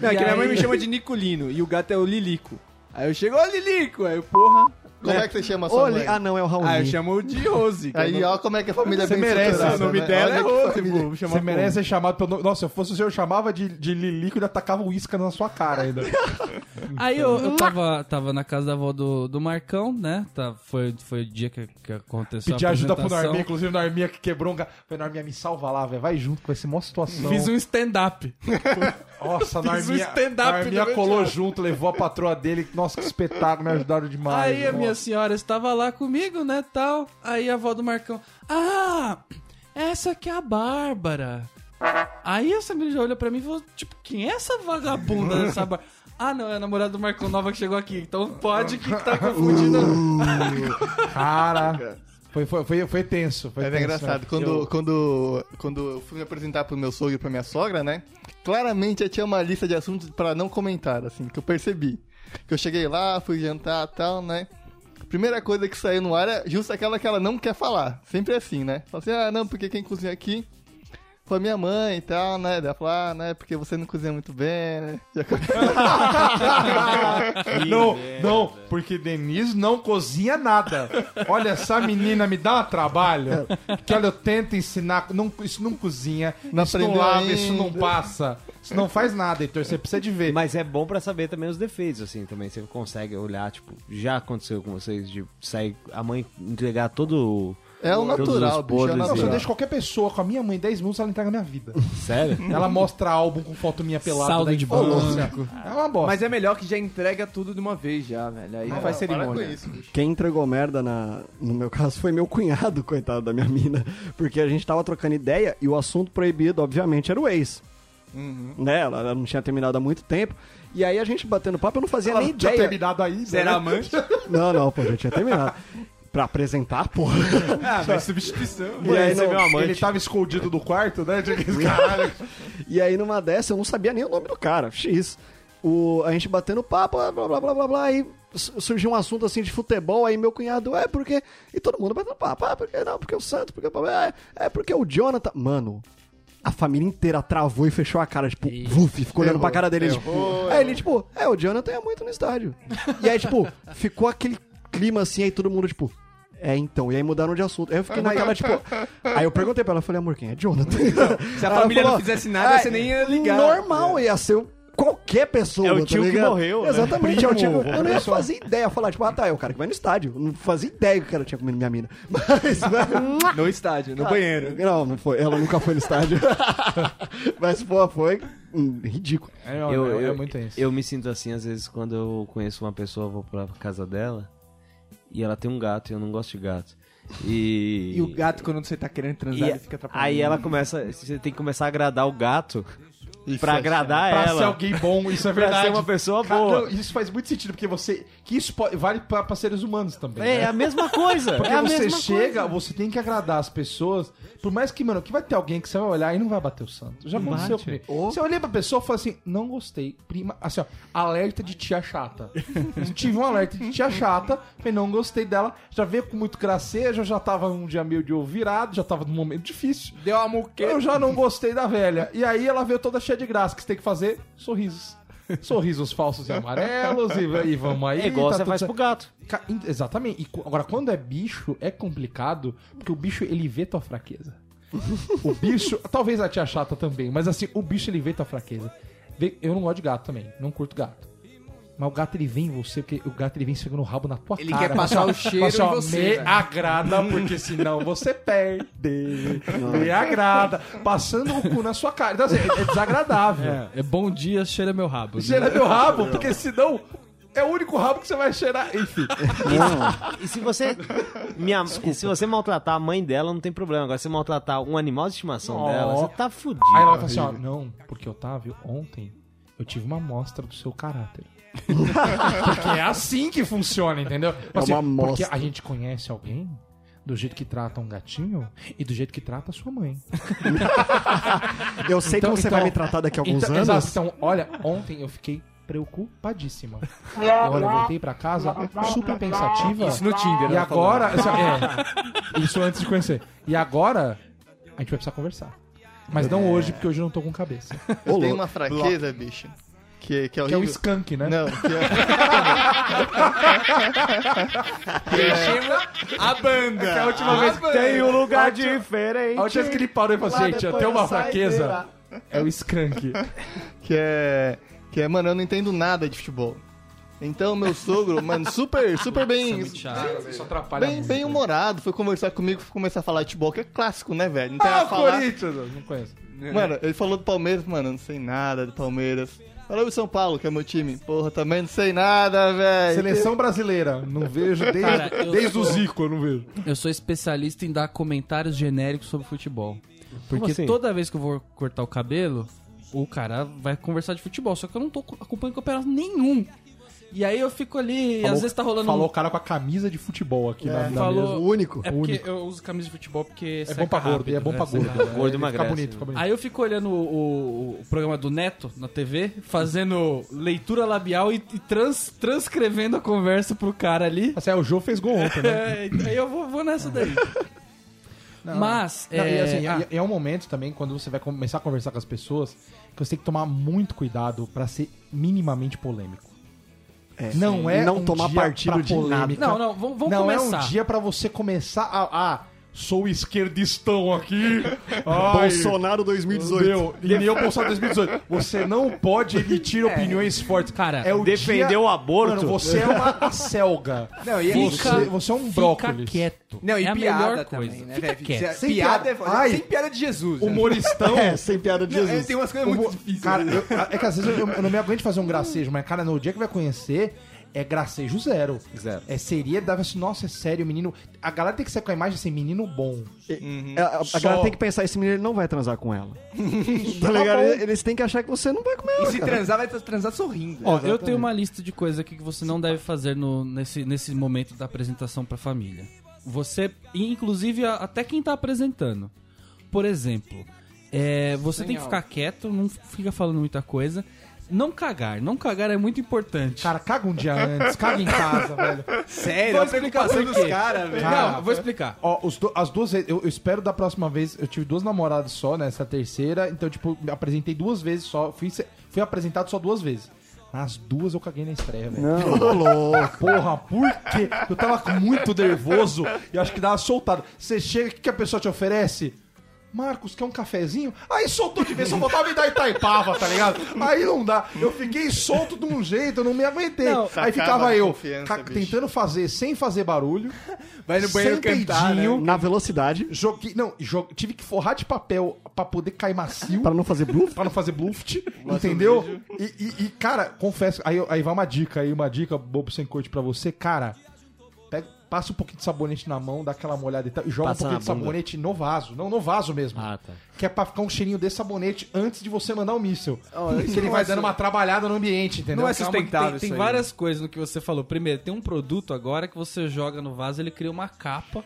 Não, é que minha mãe me chama de Nicolino e o gato é o Lilico. Aí eu chego, ô Lilico! Aí eu, porra. Como é que você chama a sua Olha, mãe? ah, não, é o Raul. Ah, eu chamo de Rose. Aí, é o ó, como é que a família é Você bem merece, o nome né? dela é Olha que Rose, pô. Você como? merece ser chamado pelo nome. Nossa, se eu fosse o senhor, eu chamava de, de Lilico e ainda tacava um isca na sua cara ainda. Aí eu, eu tava, tava na casa da avó do, do Marcão, né? Tá, foi, foi o dia que, que aconteceu Pedi a ajuda pro. Norminha, inclusive o Norminha que quebrou um gato. Falei, Norminha, me salva lá, velho. Vai junto, vai ser mó situação. Fiz um stand-up. Nossa, fiz um Norminha, stand-up Norminha colou junto, levou a patroa dele. Nossa, que espetáculo, me ajudaram demais. Aí a minha Senhora estava lá comigo, né, tal. Aí a avó do Marcão, ah, essa aqui é a Bárbara. Aí essa menina já olhou pra mim e falou, tipo, quem é essa vagabunda dessa Bárbara? Ah, não, é a namorada do Marcão Nova que chegou aqui. Então pode que tá confundindo. Cara, foi, foi, foi, foi tenso. Foi É tenso, engraçado. né? Quando, quando, quando eu fui me apresentar pro meu sogro e pra minha sogra, né? Claramente eu tinha uma lista de assuntos pra não comentar, assim, que eu percebi. Que eu cheguei lá, fui jantar e tal, né? Primeira coisa que saiu no ar é justo aquela que ela não quer falar. Sempre é assim, né? Fala assim, ah, não, porque quem cozinha aqui foi minha mãe e tal, né? Ela fala, ah, né? Porque você não cozinha muito bem, né? Já Não, não, porque Denise não cozinha nada. Olha, essa menina me dá um trabalho. Que olha, eu tento ensinar. Não, isso não cozinha, Não isso não lava, ainda. isso não passa. Isso não faz nada, Heitor. Você precisa de ver. Mas é bom pra saber também os defeitos, assim, também. Você consegue olhar, tipo, já aconteceu com vocês de sair a mãe entregar todo. É o natural, bicho. É Não, se eu natural. deixo qualquer pessoa com a minha mãe 10 minutos, ela entrega a minha vida. Sério? Ela mostra álbum com foto minha pelada Saldo de infância. É uma bosta. Mas é melhor que já entrega tudo de uma vez já, velho. Aí não faz cerimônia. isso, bicho. Quem entregou merda na, no meu caso foi meu cunhado, coitado da minha mina. Porque a gente tava trocando ideia e o assunto proibido, obviamente, era o ex. Uhum. Né? Ela, ela não tinha terminado há muito tempo. E aí a gente batendo papo, eu não fazia ela nem não tinha ideia. terminado ainda. Será né? amante? Não, não, pô, já tinha terminado. Pra apresentar, porra. ah, mas substituição. E aí, você não- meu amante. Ele tava escondido do quarto, né? Caralho. E aí numa dessa eu não sabia nem o nome do cara. X. O, a gente batendo papo, blá blá blá blá blá, aí su- surgiu um assunto assim de futebol, aí meu cunhado, é porque. E todo mundo batendo papo, ah, porque não, porque o Santos, porque é, é porque o Jonathan. Mano. A família inteira travou e fechou a cara, tipo, vuf, ficou olhando pra cara dele, tipo. Aí ele, tipo, é, o Jonathan é muito no estádio. E aí, tipo, ficou aquele clima assim, aí todo mundo, tipo, é, então, e aí mudaram de assunto. Aí eu fiquei naquela, tipo. Aí eu perguntei pra ela, eu falei, amor, quem é Jonathan? Se a família não falou, fizesse nada, "Ah, você nem ia ligar. Normal, ia ser qualquer pessoa. É o tá tio que ligado? morreu, né? Exatamente, é o tio. Eu não ia fazer ideia, falar, tipo, ah tá, é o cara que vai no estádio. Eu Não fazia ideia que o cara tinha comido minha mina. Mas. No estádio, no banheiro. Não, não foi. Ela nunca foi no estádio. Mas, pô, foi ridículo. É, Eu, é, é eu, muito tenso. eu me sinto assim, às vezes, quando eu conheço uma pessoa, eu vou pra casa dela e ela tem um gato e eu não gosto de gato. E, E o gato, quando você tá querendo transar, E ele fica atrapalhando. aí ela começa. Você tem que começar a agradar o gato pra faz- agradar Pra ela. ser alguém bom, isso é Pra verdade. ser uma pessoa Cara, boa. não, isso faz muito sentido, porque você. Que isso pode- vale pra, pra seres humanos também. É, é né? a mesma coisa. Porque é você chega, coisa. você tem que agradar as pessoas. Por mais que, mano, que vai ter alguém que você vai olhar e não vai bater o santo. Já aconteceu comigo. Você olhei pra pessoa e falou assim: não gostei. Prima, assim, ó, alerta de tia chata. Tive um alerta de tia chata, falei, não gostei dela. Já veio com muito gracejo, já tava um dia meio de ovo virado, já tava num momento difícil. Deu uma muqueta. Eu já não gostei da velha. E aí ela veio toda cheia de graça, que você tem que fazer sorrisos. Sorrisos falsos e amarelos, e, e vamos aí. É igual tá você faz certo. pro gato. Ca- in- Exatamente. E agora, quando é bicho, é complicado, porque o bicho, ele vê tua fraqueza. o bicho, talvez a tia chata também, mas assim, o bicho, ele vê tua fraqueza. Vê- Eu não gosto de gato também, não curto gato. Mas o gato, ele vem em você, porque o gato, ele vem chegando o rabo na tua Ele cara. quer passar Fala o cheiro fala ó, você, Me velho. agrada, porque senão você perde. Me agrada. Passando o cu na sua cara. Então, assim, é, desagradável. É, é bom dia, cheira meu rabo. né? Cheira meu rabo, porque senão É o único rabo que você vai cheirar. Enfim. E se você. Minha, e se você maltratar a mãe dela, não tem problema. Agora, se você maltratar um animal de estimação Ó. dela, você tá fudido. Aí ela vai falar assim, ó, não, porque Otávio, ontem eu tive uma amostra do seu caráter. Porque é assim que funciona, entendeu? Assim, uma Porque amostra. a gente conhece alguém do jeito que trata um gatinho e do jeito que trata a sua mãe. Eu sei Então- como você então- vai me tratar daqui a alguns Então, anos. exato. então, olha, ontem eu fiquei preocupadíssima. Olha, eu voltei pra casa super pensativa. Isso no Tinder, E falou. agora, isso, é, isso antes de conhecer. E agora, a gente vai precisar conversar. Mas não hoje, porque hoje eu não tô com cabeça. Tem louco. uma fraqueza, bicho. Que, que é Que é o skunk, né? Não, que é... A banda. É a última vez que Tem um lugar diferente. A última vez que ele parou e falou assim, gente, tenho uma fraqueza. É o skunk. que é. Que é, mano, eu não entendo nada de futebol. Então, meu sogro, mano, super, super bem. Isso atrapalha Bem, muito. bem humorado, foi conversar comigo, foi começar a falar de futebol, que é clássico, né, velho? Não tem Ah, a falar. Corinthians! Não conheço. Mano, ele falou do Palmeiras, mano, eu não sei nada do Palmeiras. Falou do São Paulo, que é meu time. Porra, também não sei nada, velho. Seleção brasileira. Não vejo desde, Cara, eu desde o sou- Zico, eu não vejo. Eu sou especialista em dar comentários genéricos sobre futebol. Porque assim? toda vez que eu vou cortar o cabelo, o cara vai conversar de futebol. Só que eu não tô acompanhando campeonato nenhum. E aí eu fico ali, às vezes tá rolando Falou um... o cara com a camisa de futebol aqui na, na falou- mesa. O único. É porque único. eu uso camisa de futebol porque É bom pra gordo, rápido, e é bom né? pra gordo. rápido. Gordo Fica emagrece, bonito, né? fica bonito. Aí eu fico olhando o, o- programa do Neto na TV, fazendo leitura labial e, e trans- transcrevendo a conversa pro cara ali. Assim, é, o Jô fez gol ontem, né? É, aí eu vou, vou nessa daí. Mas, Não, e, é, assim, ah, é, é um momento também, quando você vai começar a conversar com as pessoas, que você tem que tomar muito cuidado pra ser minimamente polêmico. Não é não um tomar dia partido pra de polêmica. Não, não, vamos, vamos não começar. é um dia pra você começar a... Ah, sou esquerdistão aqui. Ai, Bolsonaro 2018. Meu, e nem eu Bolsonaro 2018. Você não pode emitir opiniões fortes. Cara, é o defender dia- o aborto. Mano, você é uma selga. Não, e Você, fica- você é um Fica brócolis. quieto. Não, e é a piada melhor também, coisa. né, Fica quieto. Sem piada, piada. é, sem piada de Jesus. né? Humoristão. É, sem piada de Não, é, Jesus. tem umas coisas muito Humo- difíceis. Cara, né? eu- é que às vezes eu, eu não me aguento fazer um gracejo, mas, cara, no dia que vai conhecer, é gracejo zero. Zero. É seriedade, assim, nossa, é sério, menino. A galera tem que sair com a imagem assim, menino bom. É, A, a Só- galera tem que pensar, esse menino não vai transar com ela. tá ligado? bom. Eles têm que achar que você não vai comer E ela, se cara. transar, vai transar sorrindo. Ó, eu tenho uma lista de coisas aqui que você não deve fazer no, nesse, nesse momento da apresentação pra família. Você, e inclusive até quem tá apresentando. Por exemplo, é, você tem que ficar quieto, não fica falando muita coisa. Não cagar. Não cagar é muito importante. Cara, caga um dia antes, caga em casa, velho. Sério, Vou a explicar preocupação por dos quê. caras, velho. Não, vou explicar. Ó, os do- as duas vezes, eu, eu espero da próxima vez, eu tive duas namoradas só nessa terceira, então, tipo, me apresentei duas vezes só, fui, fui apresentado só duas vezes. Nas duas eu caguei na estreia, velho. Não, ô, louco. Porra, por quê? Eu tava muito nervoso e acho que dava soltado. Você chega, o que que a pessoa te oferece? Marcos, quer um cafezinho? Aí soltou de vez, só voltava me dar Itaipava, tá ligado? Aí não dá. Eu fiquei solto de um jeito, eu não me aguentei. Não, Aí ficava eu tentando fazer sem fazer barulho. Vai no banheiro sem cantar, né? peidinho. Na velocidade, Joguei, não, tive que forrar de papel pra poder cair macio. para não fazer bluff. Pra não fazer bluft, entendeu? E, e- e, cara, confesso, aí, aí vai uma dica aí, uma dica bobo sem corte pra você, cara. Passa um pouquinho de sabonete na mão, dá aquela molhada e, tal, e joga Passa um pouquinho de bunda. sabonete no vaso. Não, no vaso mesmo. Ah, tá. Que é pra ficar um cheirinho desse sabonete antes de você mandar o míssil. Ó, que ele vai é dando uma trabalhada no ambiente, entendeu? Não é Calma, sustentável. Tem, tem aí. várias coisas no que você falou. Primeiro, tem um produto agora que você joga no vaso, ele cria uma capa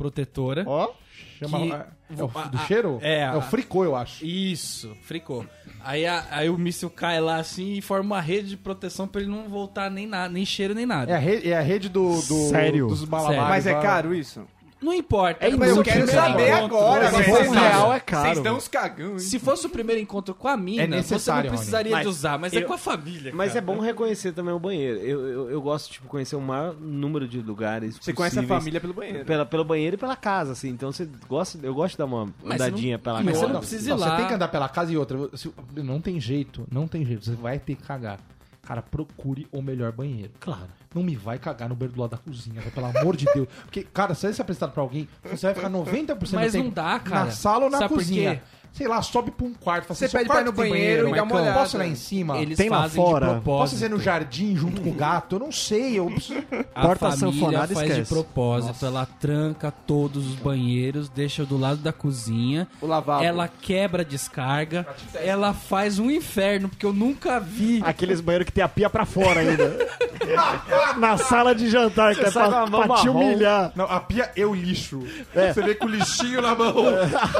protetora. Ó, Chama, que- é, o, a- do a- cheiro? é, É o fricô, eu acho. Isso, fricou. Aí, a- aí o míssil cai lá assim e forma uma rede de proteção pra ele não voltar nem nada, nem cheiro nem nada. É a rede, é a rede do, do- Sério? dos malabares. Sério. Mas é caro isso? Não importa. É Mas Mas eu quero saber agora, Mas um Vocês real é caro. Vocês dão uns cagão, hein? Se fosse o primeiro encontro com a mina, É você não precisaria Rony. de usar, mas é eu- com a família. Mas cara. é bom reconhecer também o banheiro. Eu, eu, eu gosto, tipo, conhecer o maior número de lugares Você conhece a família pelo banheiro. Pela, pelo banheiro e pela casa, assim. Então você gosta, eu gosto de dar uma Mas andadinha não- pela mas casa. você não precisa ir Não, lá. Você tem que andar pela casa e outra. Não tem jeito, não tem jeito. Você vai ter que cagar. Cara, procure o melhor banheiro. Claro. Não me vai cagar no banheiro do lado da cozinha, pelo amor de Deus. Porque, cara, se você se apresentar pra alguém, você vai ficar 90% Mas do não tempo dá, cara. na sala ou na Sabe por cozinha. quê? Sei lá, sobe pra um quarto. Fala Você assim, pede pra ir no tem banheiro e dá uma olhada. Posso ir lá em cima? Eles Tem lá fora? Posso fazer no jardim junto com o gato? Eu não sei. Eu... A Porta família sanfonada, faz esquece. de propósito. Ela tranca todos os banheiros, deixa do lado da cozinha. O lavabo. Ela quebra a descarga. Ela faz um inferno, porque eu nunca vi. Aqueles banheiros que tem a pia pra fora ainda. Na sala de jantar, que é pra, pra te humilhar. Não, a pia eu lixo. É. Você vê com o lixinho na mão.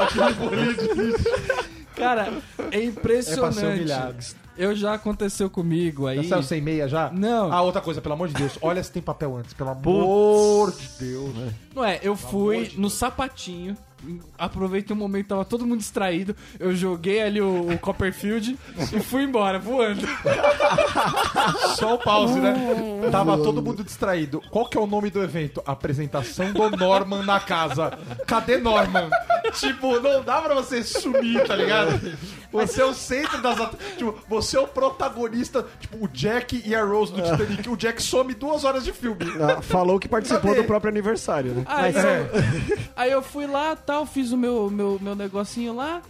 Aquele bolinho de lixo. Cara, é É impressionante. humilhado. eu já aconteceu comigo aí. Já saiu sem meia já? Não. Ah, outra coisa, pelo amor de Deus. Olha se tem papel antes, pelo amor de Deus. Não é, eu fui no sapatinho. Aproveitei um momento, tava todo mundo distraído. Eu joguei ali o, o Copperfield e fui embora, voando. Só o pause, né? Tava todo mundo distraído. Qual que é o nome do evento? Apresentação do Norman na casa. Cadê Norman? Tipo, não dá pra você sumir, tá ligado? Você é o centro das... at- Tipo, você é o protagonista. Tipo, o Jack e a Rose no Titanic. O Jack some duas horas de filme. Ah, Falou que participou Cadê? do próprio aniversário, né? Aí, É. eu, aí eu fui lá, tal, fiz o meu, meu, meu negocinho lá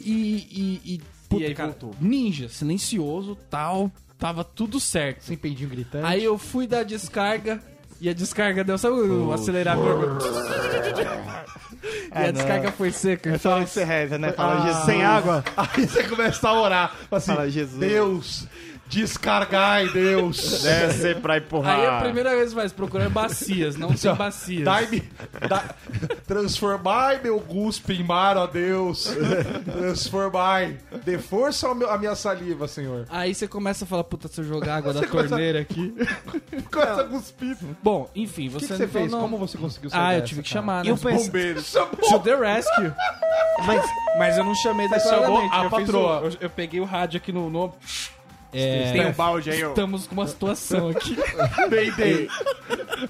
e. E, e, puta, aí cara, voltou. ninja, silencioso, tal, tava tudo certo. Sem peidinho gritante. Aí eu fui dar descarga e a descarga deu, sabe o acelerador? e a descarga foi seca. É só que você reza, né? Fala Jesus. Sem água. Aí você começa a orar. Fala Assim, Fala, Jesus. Deus, descargai, Deus. Desce pra empurrar. Aí a primeira vez que faz procurar bacias, não tem bacias. Dai-me. da- transformai meu guspe em mar, ó Deus. Transformai. Dê força ao meu- à minha saliva, Senhor. Aí você começa a falar, puta, se eu jogar água da torneira aqui. Começa a cuspir. Bom, enfim, O você que, que você fez? não- Como você conseguiu sair Ah, eu dessa, tive que cara? chamar, né? Eu os penso- bombeiros. To the rescue. Mas Mas eu não chamei Você chamou declaradamente. a eu, fiz patroa. o- eu, eu peguei o rádio aqui no... no é, Tem um balde aí, ó. Estamos com uma situação aqui. Mayday.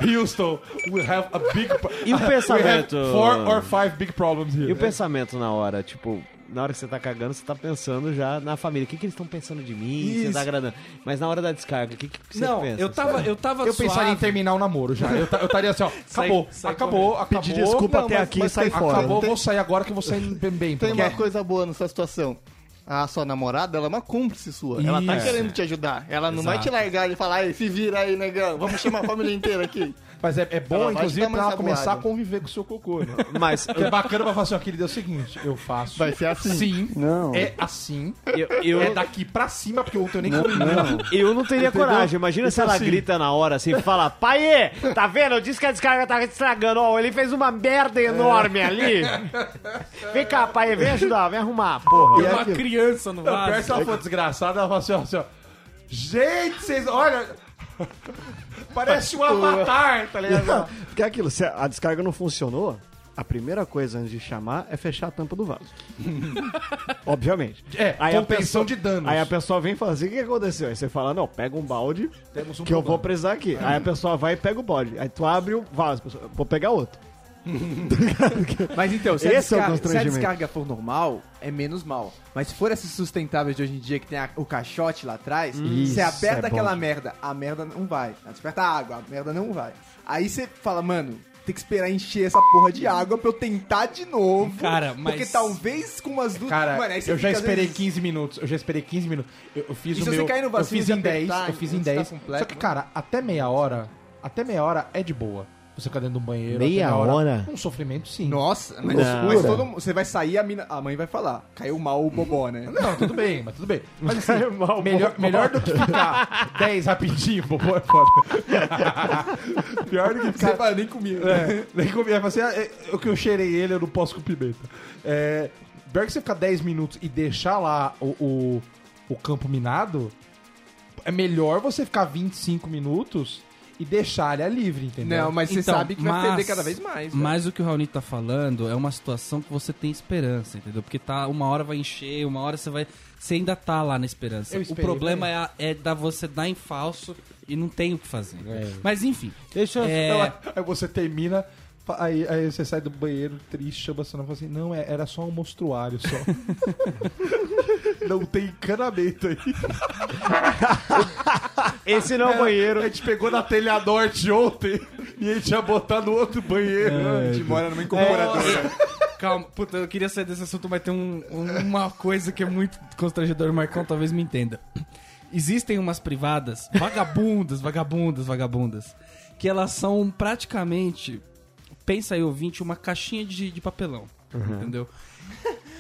Houston, we have a big... pro- E o We have pensamento? four or five big problems here. E o pensamento na hora? Tipo, na hora que você tá cagando, você tá pensando já na família. O que, que eles estão pensando de mim? Você Isso. tá agradando. Mas na hora da descarga, o que, que você não, pensa? eu tava, eu tava Eu pensaria em suave. terminar o namoro já. Eu ta- eu estaria assim, ó. Acabou, sai acabou, acabou. Pedir desculpa Não, até mas- aqui e sair tem- fora. Acabou, né? vou sair agora que eu vou sair bem. bem Tem uma coisa boa nessa situação. A sua namorada, ela é uma cúmplice sua. Ela tá Isso. querendo te ajudar. Ela não vai Exato. te largar e falar, "Ei, se vira aí, negão. Vamos chamar a família inteira aqui. Mas é, é bom, inclusive, pra ela começar a conviver com o seu cocô, né? Mas Que é bacana pra falar assim, ó, querida, é o seguinte, eu faço. Vai ser assim. Sim, Não. é assim. eu, eu, É daqui pra cima, porque eu não tenho nem como. eu não teria Entendeu? coragem. Imagina se Então, ela assim- grita na hora assim e fala: Pai, tá vendo? Eu disse que a descarga tá estragando. Ó, ele fez uma merda enorme ali. Vem cá, pai, vem ajudar, vem arrumar, porra. Tem uma criança no Não, pior vaso. se ela for desgraçada, ela fala assim, ó, assim, ó. Gente, vocês. Olha. Parece um avatar, tá ligado? Porque é aquilo, se a descarga não funcionou, a primeira coisa antes de chamar é fechar a tampa do vaso. Obviamente. É, Aí contenção pessoa- de danos. Aí a pessoa vem e fala assim: o que aconteceu? Aí você fala: não, pega um balde Temos um que eu vou problema. precisar aqui. Aí a pessoa vai e pega o balde. Aí tu abre o vaso, vou pegar outro. Mas então, se a, Esse é o descarga, se a constrangimento. descarga for normal, é menos mal. Mas se for essas sustentáveis de hoje em dia, que tem a- o caixote lá atrás, Isso, você aperta é bom. aquela merda, a merda não vai. Desperta a água, a merda não vai. Aí você fala, mano, tem que esperar encher essa porra de água pra eu tentar de novo. Cara, mas- Porque talvez com umas duas... Cara, Mano, aí você eu já fica, às esperei vezes- 15 minutos. Eu já esperei 15 minutos. Eu, eu fiz E o se você meu. cair no eu vacilo fiz de em 10. apertar Eu fiz em antes de 10. tá completo, Só que, né? cara, até meia hora. Até meia hora é de boa. Você ficar dentro do banheiro. Meia até hora? Um sofrimento, sim. Nossa, mas, mas todo mundo- você vai sair, a, mina- a mãe vai falar, caiu mal o bobó, né? Não, tudo bem, mas tudo bem. Mas assim, Caiu mal, melhor, bobó. melhor do que ficar 10 rapidinho, bobô é foda. Pior do que Você ficar. fala, nem comia. É, nem comia. Assim, ah, é, o que eu cheirei ele, eu não posso com pimenta. É, pior que você ficar 10 minutos e deixar lá o, o, o campo minado, é melhor você ficar 25 minutos e deixar a área livre, entendeu? Não, mas você Então, sabe que vai mas- feder cada vez mais. velho. Mas o que o Raoni tá falando é uma situação que você tem esperança, entendeu? Porque tá, uma hora vai encher, uma hora você vai. Você ainda tá lá na esperança. Eu o problema é, a- é da você dar em falso e não tem o que fazer. Mas enfim. Deixa eu. É, Aí você termina, aí, aí você sai do banheiro triste, chama a senhora e fala assim: Não, é- era só um monstruário só. não tem encanamento aí. Esse não é o banheiro. A gente pegou na telha norte ontem e a gente ia botar no outro banheiro. A gente mora numa incorporadora. calma. Puta, eu queria sair desse assunto, mas tem um- um- uma coisa que é muito constrangedora. O Marcão talvez me entenda. Existem umas privadas, vagabundas, vagabundas, vagabundas, que elas são praticamente, pensa aí, ouvinte, uma caixinha de, de papelão. Entendeu?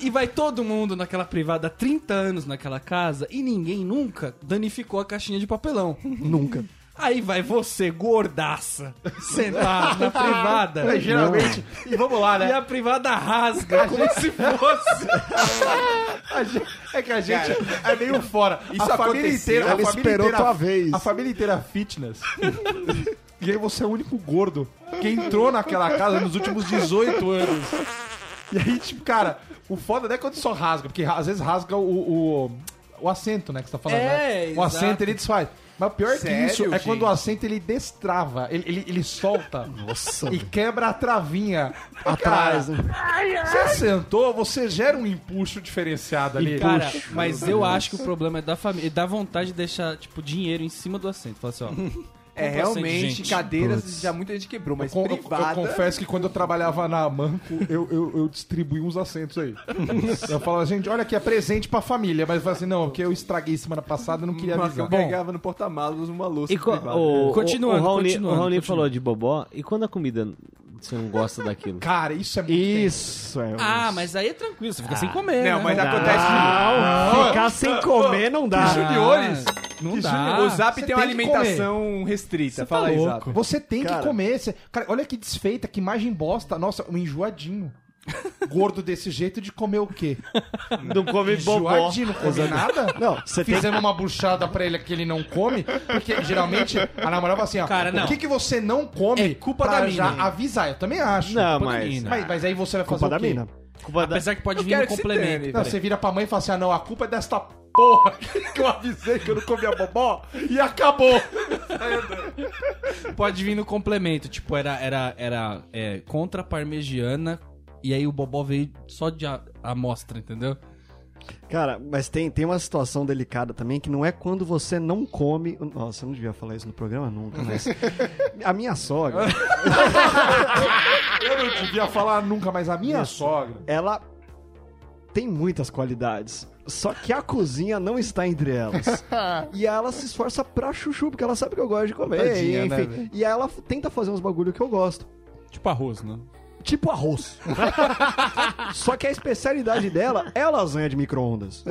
E vai todo mundo naquela privada há 30 anos naquela casa e ninguém nunca danificou a caixinha de papelão. Nunca. Aí vai você, gordaça, sentar na privada. É, geralmente. E vamos lá, E né? a privada rasga como se fosse. A gente- é que a gente é meio fora. Isso a família inteira. a ela família esperou inteira- tua vez. A família inteira fitness. e aí você é o único gordo que entrou naquela casa nos últimos 18 anos. E aí, tipo, cara, o foda não é quando só rasga, porque às vezes rasga o, o, o assento, né, que você tá falando, É, né? O assento exato. ele desfaz. Mas o pior Sério, que isso é gente? quando o assento ele destrava, ele, ele, ele solta e quebra a travinha Atrás, né? Você sentou, você gera um empuxo diferenciado ali. Cara, mas eu acho que o problema é da família. Dá vontade de deixar, tipo, dinheiro em cima do assento. Fala assim, ó. É, realmente, gente. cadeiras já muita gente quebrou, mas Eu, con- eu- eu privada... confesso que quando eu trabalhava na Manco, eu, eu, eu distribuí uns assentos aí. Eu falava, gente, olha aqui, é presente pra família. Mas eu falava assim, não, porque eu estraguei semana passada e não queria Mas avisar. eu pegava no porta-malas uma louça E co- privada. o, Continuando, o, o Raoni, continuando, o Raoni continuando. falou de bobó. E quando a comida você não gosta daquilo? Cara, isso é muito Isso, é. Ah, mas aí é tranquilo, você fica sem comer. Não, né? mas Não dá. acontece Não, ficar sem comer não dá. Que Juniores. Não Que dá. O Zap Você tem uma tem alimentação restrita. Você tá Fala aí, louco. Zap. Você tem Cara. que comer. Você... Cara, olha que desfeita, que imagem bosta. Nossa, um enjoadinho. Gordo desse jeito de comer o quê? Não come bobó. Não come nada? Não, você tem Fizemos uma buchada pra ele que ele não come, porque geralmente a namorada fala assim, ó, Cara, não. o que, que você não come É culpa pra da já mina. avisar? Eu também acho. Não, Culpa da mas... mina. Mas, mas aí você vai fazer culpa o da quê? mina. Culpa da... Apesar que pode Eu vir no complemento. Não, você vira pra mãe e fala assim, ah não, a culpa é desta porra que eu avisei que eu não comia bobó e acabou. Pode vir no complemento. Tipo, era, era, era é, contra a parmegiana. E aí o bobó veio só de a- amostra, entendeu? Cara, mas tem, tem uma situação delicada também que não é quando você não come. Nossa, eu não devia falar isso no programa nunca, mas. A minha sogra, Eu não devia falar nunca, mas a minha sogra... ela tem muitas qualidades. Só que a cozinha não está entre elas. e ela se esforça pra chuchu, porque ela sabe que eu gosto de comer. Tadinha, e, né, enfim. velho? e ela tenta fazer uns bagulho que eu gosto. Tipo arroz, né? Tipo arroz. Só que a especialidade dela é lasanha de micro-ondas.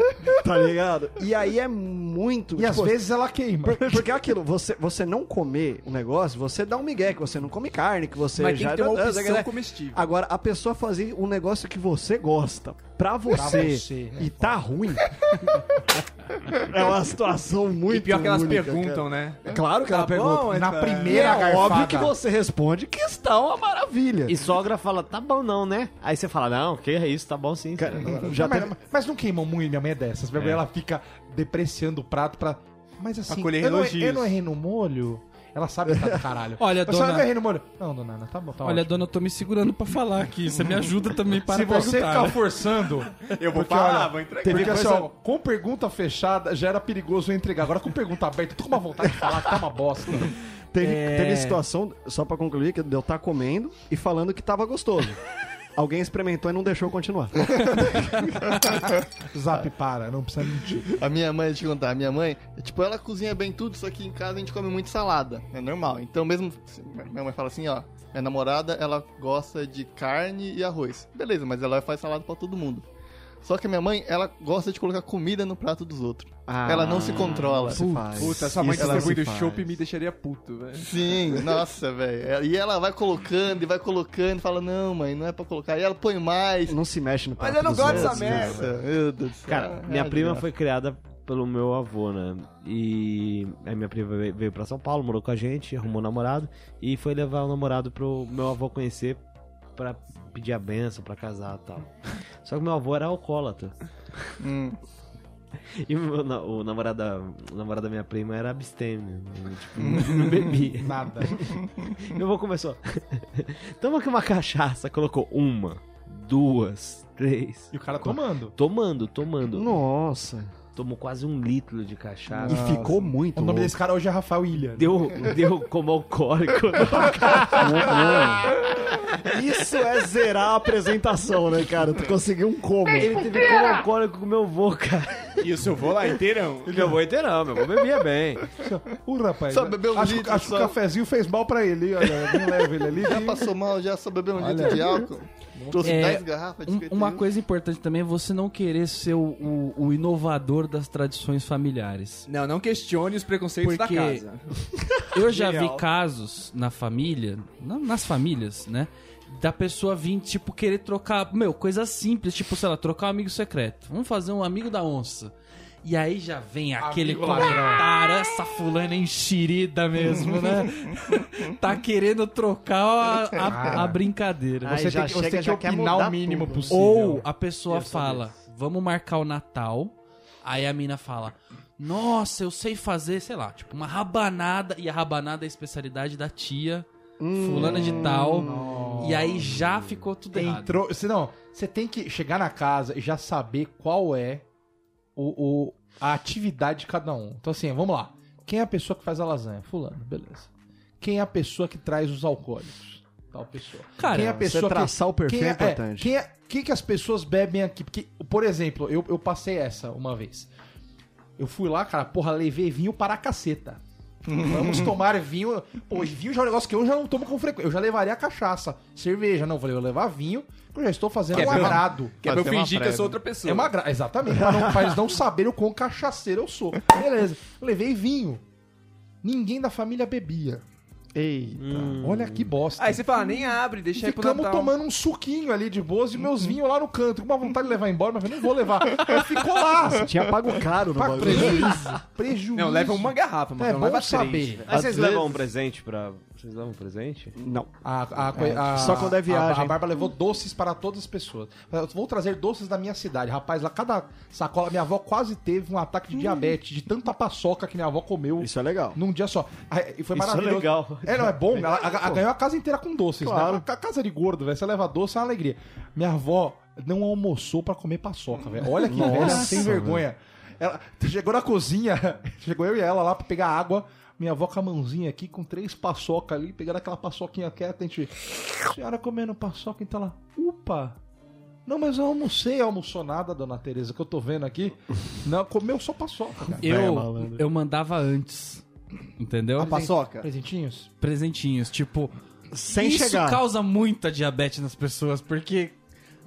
Tá ligado? E aí é muito. E às tipo, vezes ela queima. Por- Porque é aquilo, você, você não comer o negócio, você dá um migué, que você não come carne, que você Mas tem já... que ter uma opção comestível. Agora, a pessoa fazer um negócio que você gosta pra você, você, é e tá ruim, é uma situação muito E pior que elas única, perguntam, né? cara. Claro que ela Tá pergunta. bom, mas Na tá- E primeira é garfada. óbvio que você responde que está uma maravilha. E sogra fala, tá bom não, né? Aí você fala, não, que é isso, tá bom sim. Cara, já mas, teve- mas não queimam muito, minha mãe é dessas. Minha mãe, ela fica depreciando o prato pra... Mas assim, colher eu não, eu não errei no molho... Ela sabe que tá do caralho. Olha, Mas só dona- no molho. Não, dona Ana, tá bom, tá Olha, ótimo. dona, eu tô me segurando pra falar aqui. Você me ajuda também para Se você ficar né? forçando... Eu vou Porque, falar, olha, vou entregar. Porque Teve assim, coisa- ó, com pergunta fechada já era perigoso eu entregar. Agora com pergunta aberta, eu tô com uma vontade de falar que tá uma bosta. Teve, É. teve situação, só pra concluir, que eu estar comendo e falando que tava gostoso. Alguém experimentou e não deixou continuar. Zap para, não precisa mentir. A minha mãe, deixa eu te contar, a minha mãe, tipo, ela cozinha bem tudo, só que em casa a gente come muito salada, é normal. Então mesmo, minha mãe fala assim, ó, minha namorada, ela gosta de carne e arroz. Beleza, mas ela faz salada pra todo mundo. Só que a minha mãe, ela gosta de colocar comida no prato dos outros. ela não se controla. Se faz. Puta, sua mãe distribuindo chopp me deixaria puto, velho. Sim, nossa, velho. E ela vai colocando e vai colocando, fala, não, mãe, não é pra colocar. E ela põe mais. Não se mexe no Mas prato eu não dos gosto dessa merda. Nossa, meu Deus do céu. Cara, minha É, prima é. foi criada pelo meu avô, né? E aí minha prima veio- veio pra São Paulo, morou com a gente, arrumou um namorado e foi levar o namorado pro meu avô conhecer pra pedir a benção, pra casar e tal. Só que meu avô era alcoólatra. Hum. E o, meu na- o namorado da, o namorado da minha prima era abstêmio. né? Tipo, não, bebia. Nada. Meu avô começou. Toma aqui uma cachaça. Colocou uma, duas, três. E o cara tomando. Tomando, tomando. Nossa. tomou quase um litro de cachaça. E ficou muito O nome louco. desse cara hoje é Rafael Ilha. Deu, deu como alcoólico. Isso é zerar a apresentação, né, cara? Tu conseguiu um como. Ele teve como alcoólico com meu avô, cara. E o seu vô lá inteirão. Meu avô inteirão, meu avô bebia bem. Uh, rapaz. Só bebeu um acho, litro, acho que só. o cafezinho fez mal pra ele, olha. Não leva ele ali. Já que- passou mal, já só bebeu um Olha. litro de álcool. Trouxe É, 10 garrafas de Um- 51. uma coisa importante também é você não querer ser o, o- o inovador das tradições familiares. Não, não questione os preconceitos Porque- da casa. Eu já vi casos na família, não, nas famílias, né? Da pessoa vir, tipo, querer trocar, meu, coisa simples, tipo, sei lá, trocar um amigo secreto. Vamos fazer um amigo da onça. E aí já vem aquele Amigo comentário, essa fulana é enxerida mesmo, né? tá querendo trocar a, a- a brincadeira. Ai, Você já tem que, você chega, tem que já opinar o mínimo tudo. possível. Ou a pessoa fala, vamos marcar o Natal. Aí a mina fala, nossa, eu sei fazer, sei lá, tipo, uma rabanada. E a rabanada é a especialidade da tia, fulana de tal. E aí já ficou tudo errado. Entrou. Você, não, você tem que chegar na casa e já saber qual é o, o- a atividade de cada um. Então, assim, vamos lá. Quem é a pessoa que faz a lasanha? Fulano, beleza. Quem é a pessoa que traz os alcoólicos? Tal pessoa. Cara, quem é a Você pessoa traçar o perfil quem é é, importante. quem é, quem que as pessoas bebem aqui? Porque, por exemplo, eu, eu passei essa uma vez. Eu fui lá, cara, porra, levei vinho para a caceta. Vamos tomar vinho. Pô, vinho já é um negócio que eu já não tomo com frequência. Eu já levaria cachaça, cerveja. Não, eu falei, eu vou levar vinho, que eu já estou fazendo Quer um agrado. Que é pra eu fingir que eu sou outra pessoa. É uma gra... Exatamente, pra, não, pra eles não saberem o quão cachaceiro eu sou. Beleza. Levei vinho. Ninguém da família bebia. Eita. Olha que bosta. Aí você fala, nem abre, deixa aí pro Ficamos tomando um suquinho ali de boas e meus vinhos lá no canto. Com uma vontade de levar embora, mas eu não vou levar. Aí ficou lá. Tinha pago caro no bagulho. prejuízo. Prejuízo. Não, leva uma garrafa, mas É não leva saber. três. Aí vocês levam um presente pra. Vocês um presente? Não. A, a, coi- a- só quando é viagem. A, a Bárbara levou doces para todas as pessoas. Eu vou trazer doces da minha cidade. Rapaz, lá cada sacola. Minha avó quase teve um ataque de diabetes, de tanta paçoca que minha avó comeu Isso é legal. num dia só. Aí, E foi Isso é maravilhoso. legal. É, não, é bom. Ela, a- a- ganhou a casa inteira com doces. Claro. Né? A casa de gordo, velho. Você leva doce, é uma alegria. Minha avó não almoçou pra comer paçoca, velho. Olha que Nossa, velha sem vergonha. Ela chegou na cozinha, chegou eu e ela lá pra pegar água. Minha avó com a mãozinha aqui, com três paçoca ali, pegando aquela paçoquinha quieta, a gente. Senhora comendo paçoca, então ela. Upa! Não, mas eu almocei, almoçou nada, dona Tereza, que eu tô vendo aqui. Não, comeu só paçoca, cara. Eu, eu mandava antes, entendeu? A paçoca. Presentinhos? Presentinhos, tipo... Sem isso chegar. causa muita diabetes nas pessoas, porque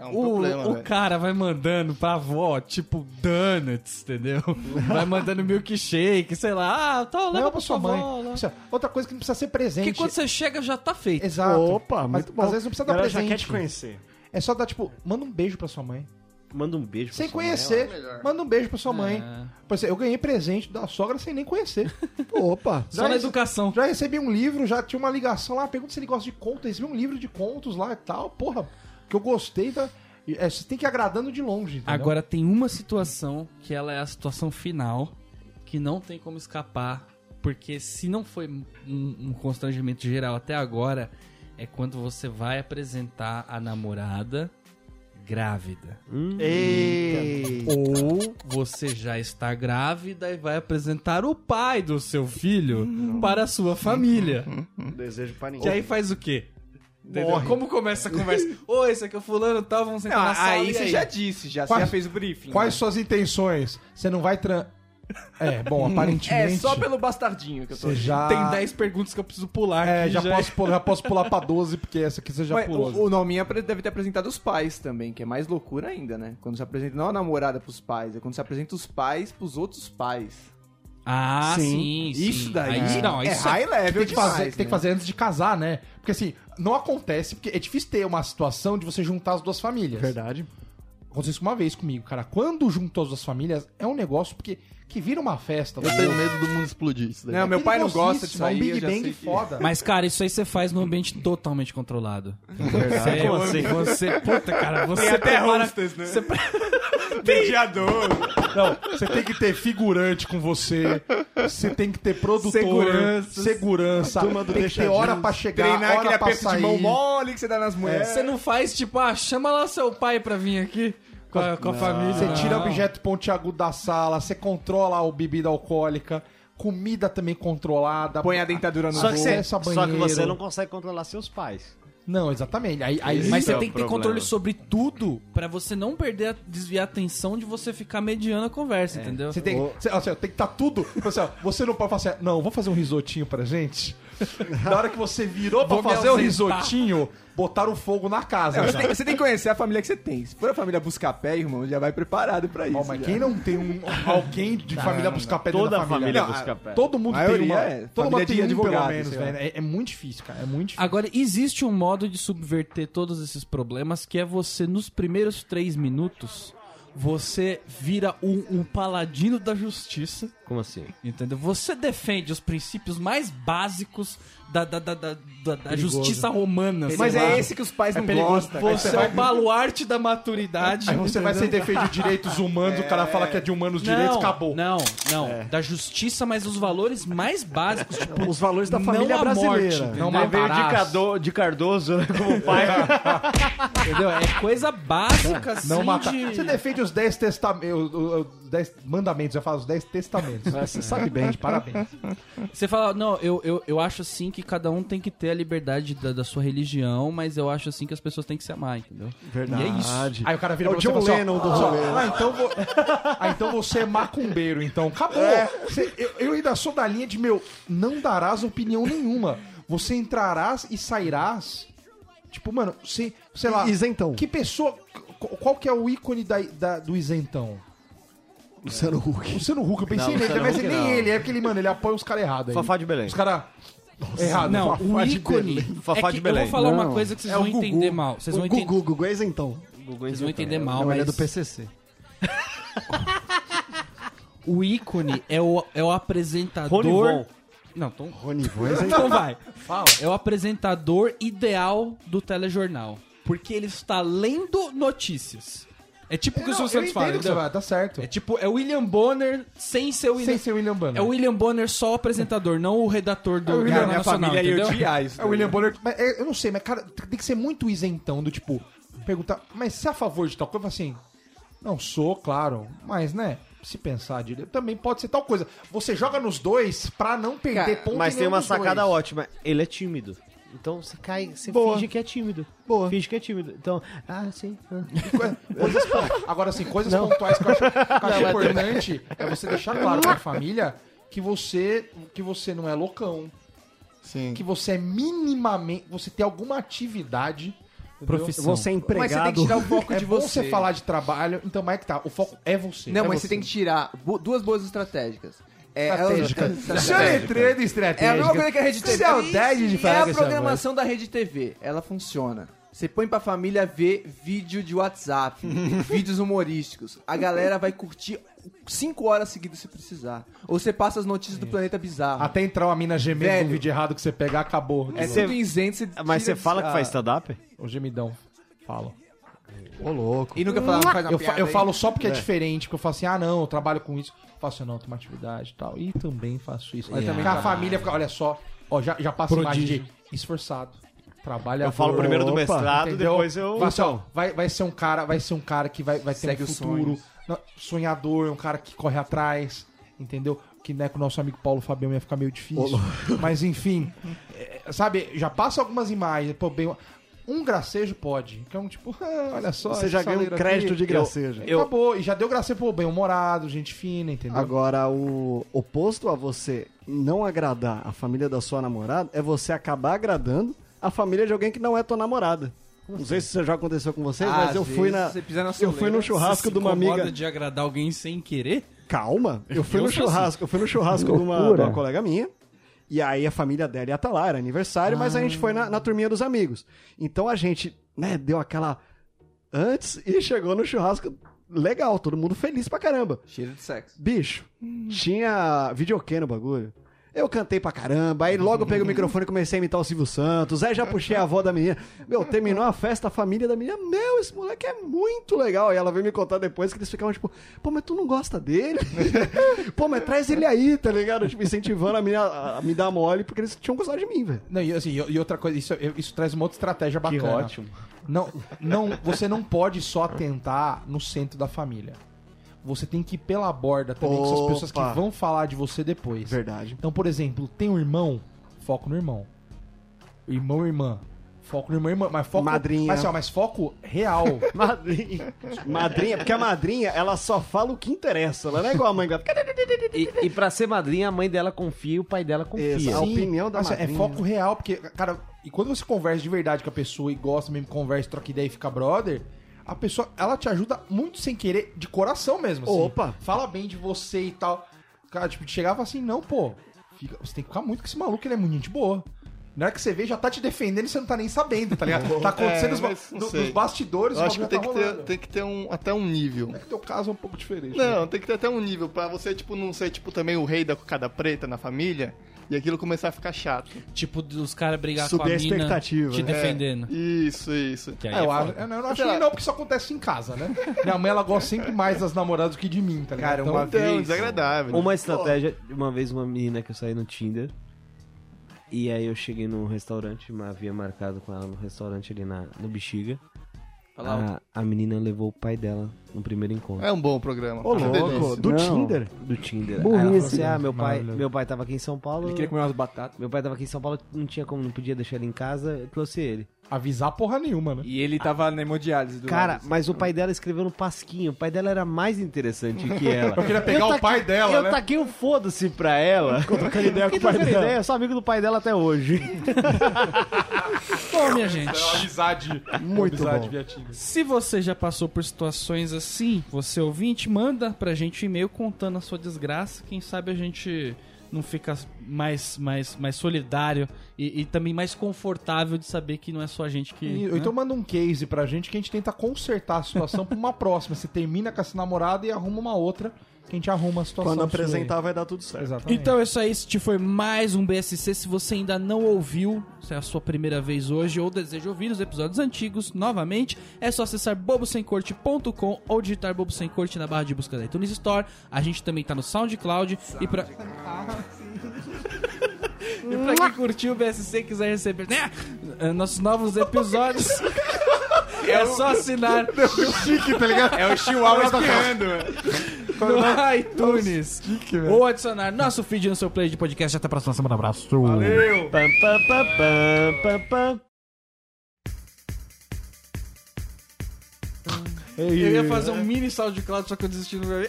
É um o, problema, o velho. cara vai mandando pra avó, tipo, donuts, entendeu? vai mandando milkshake, sei lá, ah, tá, leva Leva pra pra sua avó, mãe. é Outra coisa que não precisa ser presente. Porque quando você chega já tá feito. Exato. Opa, Mas às vezes não precisa dar Ela já presente. quer te conhecer. É só dar, tipo, manda um beijo pra sua mãe. Manda um beijo pra Sem sua mãe, conhecer. é melhor. manda um beijo pra sua mãe. É. Por exemplo, eu ganhei presente da sogra sem nem conhecer. Opa. Só na rece- educação. Já recebi um livro, já tinha uma ligação lá, pergunta se ele gosta de contos. Recebi um livro de contos lá e tal. Porra, que eu gostei da. e, é, você tem que ir agradando de longe. entendeu? Agora tem uma situação que ela é a situação final, que não tem como escapar, porque se não foi um, um constrangimento geral até agora, é quando você vai apresentar a namorada grávida. Ei. Ou você já está grávida e vai apresentar o pai do seu filho para a sua família. Desejo pra Que ninguém. aí faz o quê? Morre. Como começa a conversa? Ô, esse aqui é o fulano, tá? Vamos sentar Não, na sala. aí você já disse, já, Quais- você já fez o briefing. Quais né? suas intenções? Você não vai tran. É, bom, aparentemente. É só pelo bastardinho que eu tô Você já. Tem 10 perguntas que eu preciso pular É, aqui, já, Posso, pular- já posso pular pra 12, porque essa aqui você já Mas pulou. o, o Nominha deve ter apresentado os pais também, que é mais loucura ainda, né? Quando você apresenta não a namorada pros pais, é quando você apresenta os pais pros outros pais. Ah, sim, Sim. sim. Isso daí Aí, não, é isso é... high level tem que, fazer, demais, tem né? que fazer antes de casar, né? Porque assim, não acontece, porque é difícil ter uma situação de você juntar as duas famílias. Verdade. Aconteceu isso uma vez comigo, cara. Quando juntou as duas famílias, é um negócio porque que vira uma festa. Eu tenho medo do mundo explodir isso daí. Não, meu pai não gosta disso É aí, um Big Bang que- foda. Mas, cara, isso aí você faz num ambiente totalmente controlado. Você, Como assim? você, puta, cara, você Tem até prepara- hostess, né? você Mediador. Não, você tem que ter figurante com você. Você tem que ter produtor, segurança. A turma do tem que ter hora pra chegar, Treinar aquele hora pra aperto sair. de mão mole que você dá nas mulheres. Você não faz tipo, ah, chama lá seu pai pra vir aqui. com a, com a família. Você tira Não. objeto pontiagudo da sala, você controla a bebida alcoólica, comida também controlada. Põe a dentadura no Só que, você, só que você não consegue controlar seus pais. Não, exatamente. Aí, aí Mas você é tem que ter problema. controle sobre tudo pra você não perder, a- desviar a atenção de você ficar mediando a conversa, entendeu? Você tem, você, assim, ó, tem que estar tudo. Assim, ó, você não pode falar assim, não, vamos fazer um risotinho pra gente. Na hora que você virou pra Vou fazer o risotinho, botaram fogo na casa. É, você, tem, você tem que conhecer a família que você tem. Se for a família buscar pé, irmão, já vai preparado pra isso. Ó, mas já. quem não tem um, alguém de família buscar pé dentro Toda da família Não, busca a- pé. Todo mundo tem uma. é. Todo mundo Família tem um, advogado, pelo menos, velho. É, é muito difícil, cara. É muito difícil. Agora, existe um modo de subverter todos esses problemas que é você, nos primeiros três minutos, você vira um, um paladino da justiça, Como assim? entendeu? Você defende os princípios mais básicos da, da, da, da, da- da justiça romana. Mas lá. é esse que os pais não perigoso. gostam. Você é vai- o baluarte da maturidade. Aí você vai ser entendeu? defende direitos humanos, o cara fala que é de humanos direitos, acabou. Não, não. Da justiça, mas os valores mais básicos, tipo, Os valores da não família morte, brasileira. entendeu? Não Aí veio de. Cardo- de Cardoso né, como pai. entendeu? É coisa básica, assim, Não matar. de... Você defende os 10 testamentos, os 10 mandamentos, eu falo os 10 testamentos. Você sabe bem, de parabéns. Você fala, não, eu, eu, eu acho assim que cada um tem que ter a liberdade da, da sua religião, mas eu acho assim que as pessoas têm que se amar, entendeu? Verdade. E é isso. Aí o cara vira É o pra você e John fala assim, Lennon do rolê. Ah, então, vo- ah, então você é macumbeiro, então. Acabou. Você- eu, eu ainda sou da linha de, meu, não darás opinião nenhuma. Você entrarás e sairás. Tipo, mano, você, sei lá. Isentão. Que pessoa. qu- Qual que é o ícone da, da- do isentão? Luciano Huck. Luciano Huck, eu pensei Não, nele, Luciano mas Huck nem não. ele, é aquele, mano, ele apoia os caras errados aí. Fafá de Belém. Os caras. Errado. Não, Fafá o de ícone. Belém. Fafá é de que eu Belém. vou falar uma Não, coisa que vocês é o vão Gugu. entender mal. Vocês O vão entender, Gugu, Gugu é isentão. vocês vão entender mal, Não, mas ele é do PCC. o ícone é o, é o apresentador. Ronivon. Não, então, Rony é isentão. então vai. Fala. É o apresentador ideal do telejornal. Porque ele está lendo notícias. É tipo o que o Não, Santos fala, entendeu? tá certo. É tipo, é o William Bonner sem ser o William... Sem ser William Banner. É o William Bonner só o apresentador, não o redator do É o William- minha Nacional, família ia entendeu? odiar isso. É o William Bonner. Mas é, eu não sei, mas, cara, tem que ser muito isentão do tipo, perguntar, mas você é a favor de tal coisa? Eu falo assim, não sou, claro, mas né, se pensar direito, também pode ser tal coisa. Você joga nos dois pra não perder Cara, ponto Mas em tem uma sacada dois. ótima. Ele é tímido. Então você cai, você Boa. finge que é tímido. Boa. Finge que é tímido. Então, ah, sim. ah. Coisas Agora, assim, coisas pontuais que eu acho, que eu acho importante é você deixar claro pra família que você, que você não é loucão, Sim. que você é minimamente, você tem alguma atividade Profissão. Você é Mas você tem empregado. que tirar o foco É de você. você falar de trabalho, então mas é que tá, o foco é você. Não, é mas você. você tem que tirar duas boas estratégicas. É, Estratégica. ela- Isso é letreiro estratégica. É a mesma coisa que a Rede TV. Saudade de falar É com a essa programação da Rede TV. Ela funciona. Você põe pra família ver vídeo de WhatsApp, vídeos humorísticos. A galera vai curtir 5 horas seguidas se precisar. Ou você passa as notícias do planeta bizarro. Até entrar uma mina gemendo no vídeo errado que você pegar, acabou. é tudo isento. Você Mas você fala de- que faz ah, stand-up? O gemidão. Fala. Ô, louco. E nunca fala, não faz uma Eu, fa- piada eu aí. falo só porque é. diferente, porque eu falo assim, ah não, eu trabalho com isso. Faço não, tem uma atividade e tal. E também faço isso. Mas também a família fica, olha só, ó, já, já passa a imagem de esforçado. Trabalha. Eu falo primeiro do mestrado, Entendeu? depois eu. Vai, assim, ó, vai, vai ser um cara, vai ser um cara que vai, vai ter Segue um os futuro, sonhos. não, sonhador, um cara que corre atrás, entendeu? Que né, com o nosso amigo Paulo Fabião ia ficar meio difícil. Mas enfim, é, sabe, já passa algumas imagens, pô, bem, um gracejo pode. Então, tipo, ah, olha só. Você já ganha um crédito aqui. de graceja. Eu- Acabou, e já deu gracejo, pô, bem humorado, gente fina, entendeu? Agora, o oposto a você não agradar a família da sua namorada é você acabar agradando a família de alguém que não é tua namorada. Não sei se isso já aconteceu com vocês, mas Às eu fui na. na Eu fui no churrasco Você de uma amiga. de agradar alguém sem querer? Calma, eu fui Eu no assim. churrasco, eu fui no churrasco de uma, de uma colega minha. E aí a família dela ia estar lá, era aniversário, mas a gente foi na, na turminha dos amigos. Então a gente, né, deu aquela antes e chegou no churrasco legal, todo mundo feliz pra caramba. Cheiro de sexo. Bicho, tinha videokê no bagulho. Eu cantei pra caramba, aí logo eu peguei o microfone e comecei a imitar o Silvio Santos, aí já puxei a avó da menina. Meu, terminou a festa, a família da menina, meu, esse moleque é muito legal. E ela veio me contar depois que eles ficavam tipo, pô, mas tu não gosta dele? pô, mas traz ele aí, tá ligado? Tipo, incentivando a menina a, a me dar mole, porque eles tinham gostado de mim, velho. Não, e, assim, e, outra coisa, isso, isso traz uma outra estratégia bacana. ótimo. Não, não, você não pode só atentar no centro da família. Você tem que ir pela borda também com essas pessoas que Opa. vão falar de você depois. Verdade. Então, por exemplo, tem um irmão, foco no irmão. Irmão ou irmã, foco no irmão e irmã. Mas foco. Madrinha. Mas, assim, ó, mas foco real. Madrinha. Madrinha, porque a madrinha, ela só fala o que interessa. Ela não é igual a mãe que ela E, e pra ser madrinha, a mãe dela confia e o pai dela confia. Isso. A opinião da assim, É madrinha. foco real, porque, cara, e quando você conversa de verdade com a pessoa e gosta mesmo, conversa, troca ideia e fica brother, a pessoa, ela te ajuda muito sem querer, de coração mesmo, assim. Opa. Fala bem de você e tal. Cara, tipo, chegava assim, não, pô, fica- você tem que ficar muito com esse maluco, ele é muito gente boa. Na hora que você vê, já tá te defendendo e você não tá nem sabendo, tá ligado? Tá acontecendo É, do- sei. nos bastidores, Eu acho que tem já que, tá ter, tem que ter um, até um nível. É que teu caso é um pouco diferente. né? Não, tem que ter até um nível pra você, tipo, não ser, tipo, também o rei da cocada preta na família e aquilo começar a ficar chato. Tipo, dos caras brigar Subir com a a mina expectativa, te né? defendendo. Isso, isso. Que aí É, é eu, foda. acho, eu não eu não acho que não, porque isso acontece em casa, né? Minha mãe, ela gosta sempre mais das namoradas do que de mim, tá ligado? Cara, uma Então, vez- desagradável. Uma estratégia, uma vez uma menina que eu saí no Tinder. E aí eu cheguei num restaurante, havia marcado com ela no restaurante ali na, no Bexiga. A, a menina levou o pai dela no primeiro encontro. É um bom programa. Ô, Uma louco, do Não, Tinder. Do Tinder. Burrice, Aí ela falou assim, ah, meu pai, meu pai tava aqui em São Paulo. Ele queria comer umas batatas. Meu pai tava aqui em São Paulo, não tinha como, não podia deixar ele em casa, eu trouxe ele. Avisar porra nenhuma, né? E ele tava na hemodiálise do Cara, lado. mas o pai dela escreveu no pasquinho. O pai dela era mais interessante que ela. Eu queria pegar o pai dela, eu né? taquei o foda-se pra ela. Trocando ideia com o pai dela. Ideia, eu sou amigo do pai dela até hoje. Bom, minha gente. É uma amizade. Muito amizade bom. via Tinder. Se você já passou por situações assim, você ouvinte, manda pra gente um e-mail contando a sua desgraça. Quem sabe a gente não fica mais, mais, mais solidário e, e também mais confortável de saber que não é só a gente que. E, né? Então manda um case pra gente que a gente tenta consertar a situação pra uma próxima. Você termina com essa namorada e arruma uma outra que a gente arruma a situação. Quando apresentar vai dar tudo certo. Exatamente. Então é isso aí, este foi mais um BSC. Se você ainda não ouviu, se é a sua primeira vez hoje ou deseja ouvir os episódios antigos novamente, é só acessar bobosemcorte.com ou digitar Bobo Sem Corte na barra de busca da iTunes Store. A gente também tá no SoundCloud e pra... e pra quem curtiu o BSC e quiser receber né, nossos novos episódios, é só assinar É o Chihuahua espirrando, no iTunes ou adicionar nosso feed no seu play de podcast. Até a próxima semana. Abraço. Pam, pam, pam, pam, pam, pam. Eu ia fazer um mini SoundCloud, só que eu desisti no meu.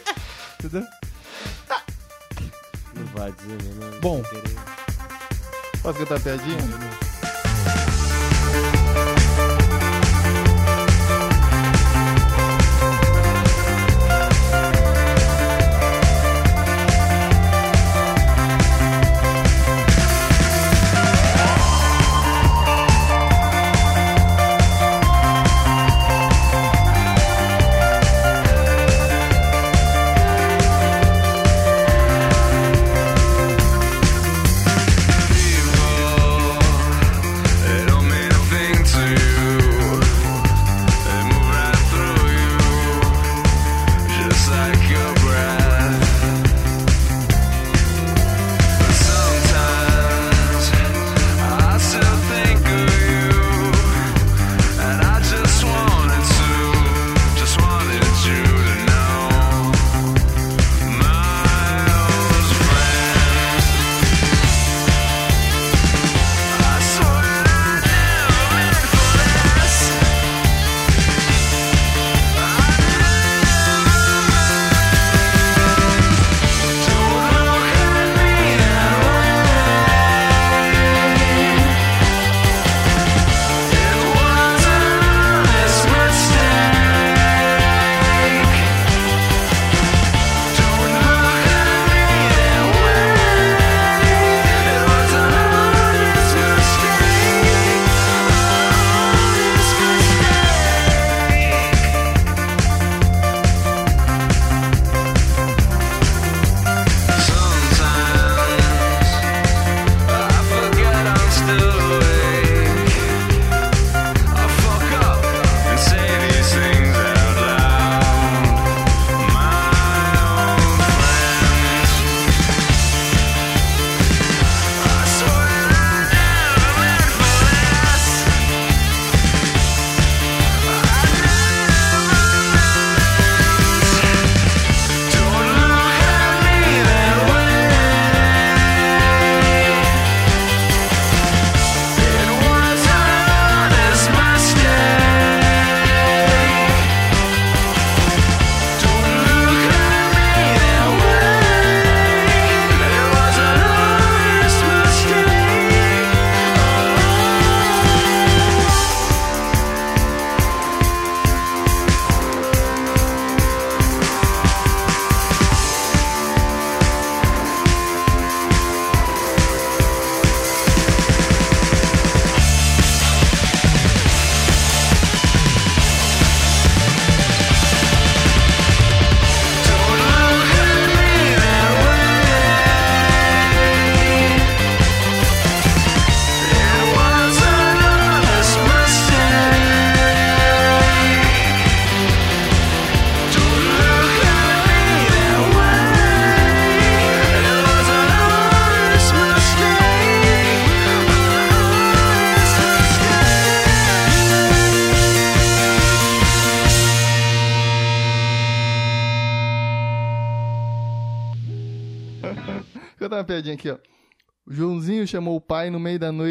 Entendeu? Não vai dizer, né? Não, Bom. Posso cantar a piadinha?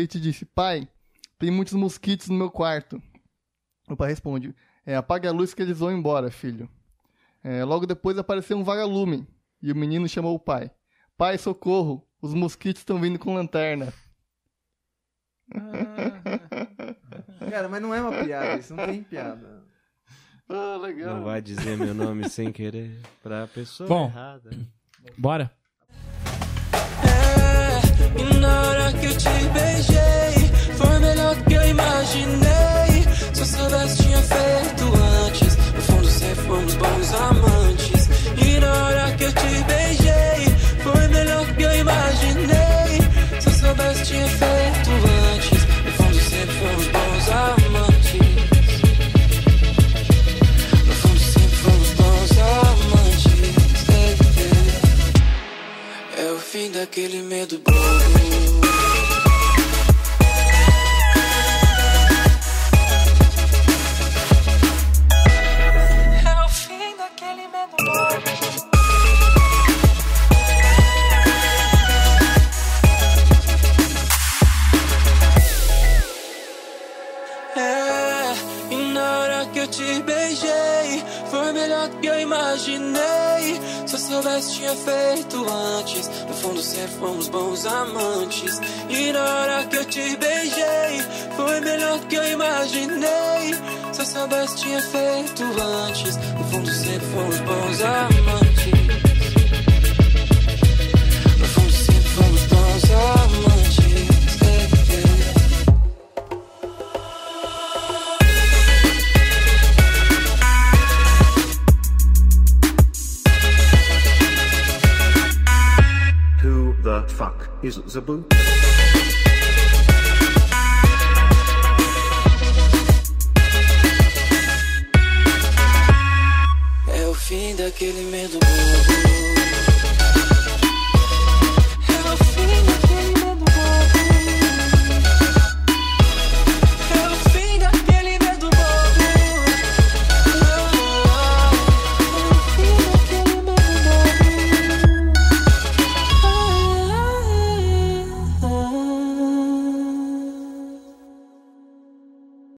Noite e disse: Pai, tem muitos mosquitos no meu quarto. O pai responde: é, Apague a luz que eles vão embora, filho. É, logo depois apareceu um vagalume e o menino chamou o pai: Pai, socorro, os mosquitos estão vindo com lanterna. Cara, mas não é uma piada, isso não tem piada. Ah, legal. Não vai dizer meu nome sem querer pra pessoa Bom. errada. Bora. Soubesse, tinha feito antes. No fundo, sempre fomos bons amantes. E na hora que eu te beijei, foi melhor do que eu imaginei. Se eu soubesse, tinha feito antes. No fundo, sempre fomos bons amantes. Is? É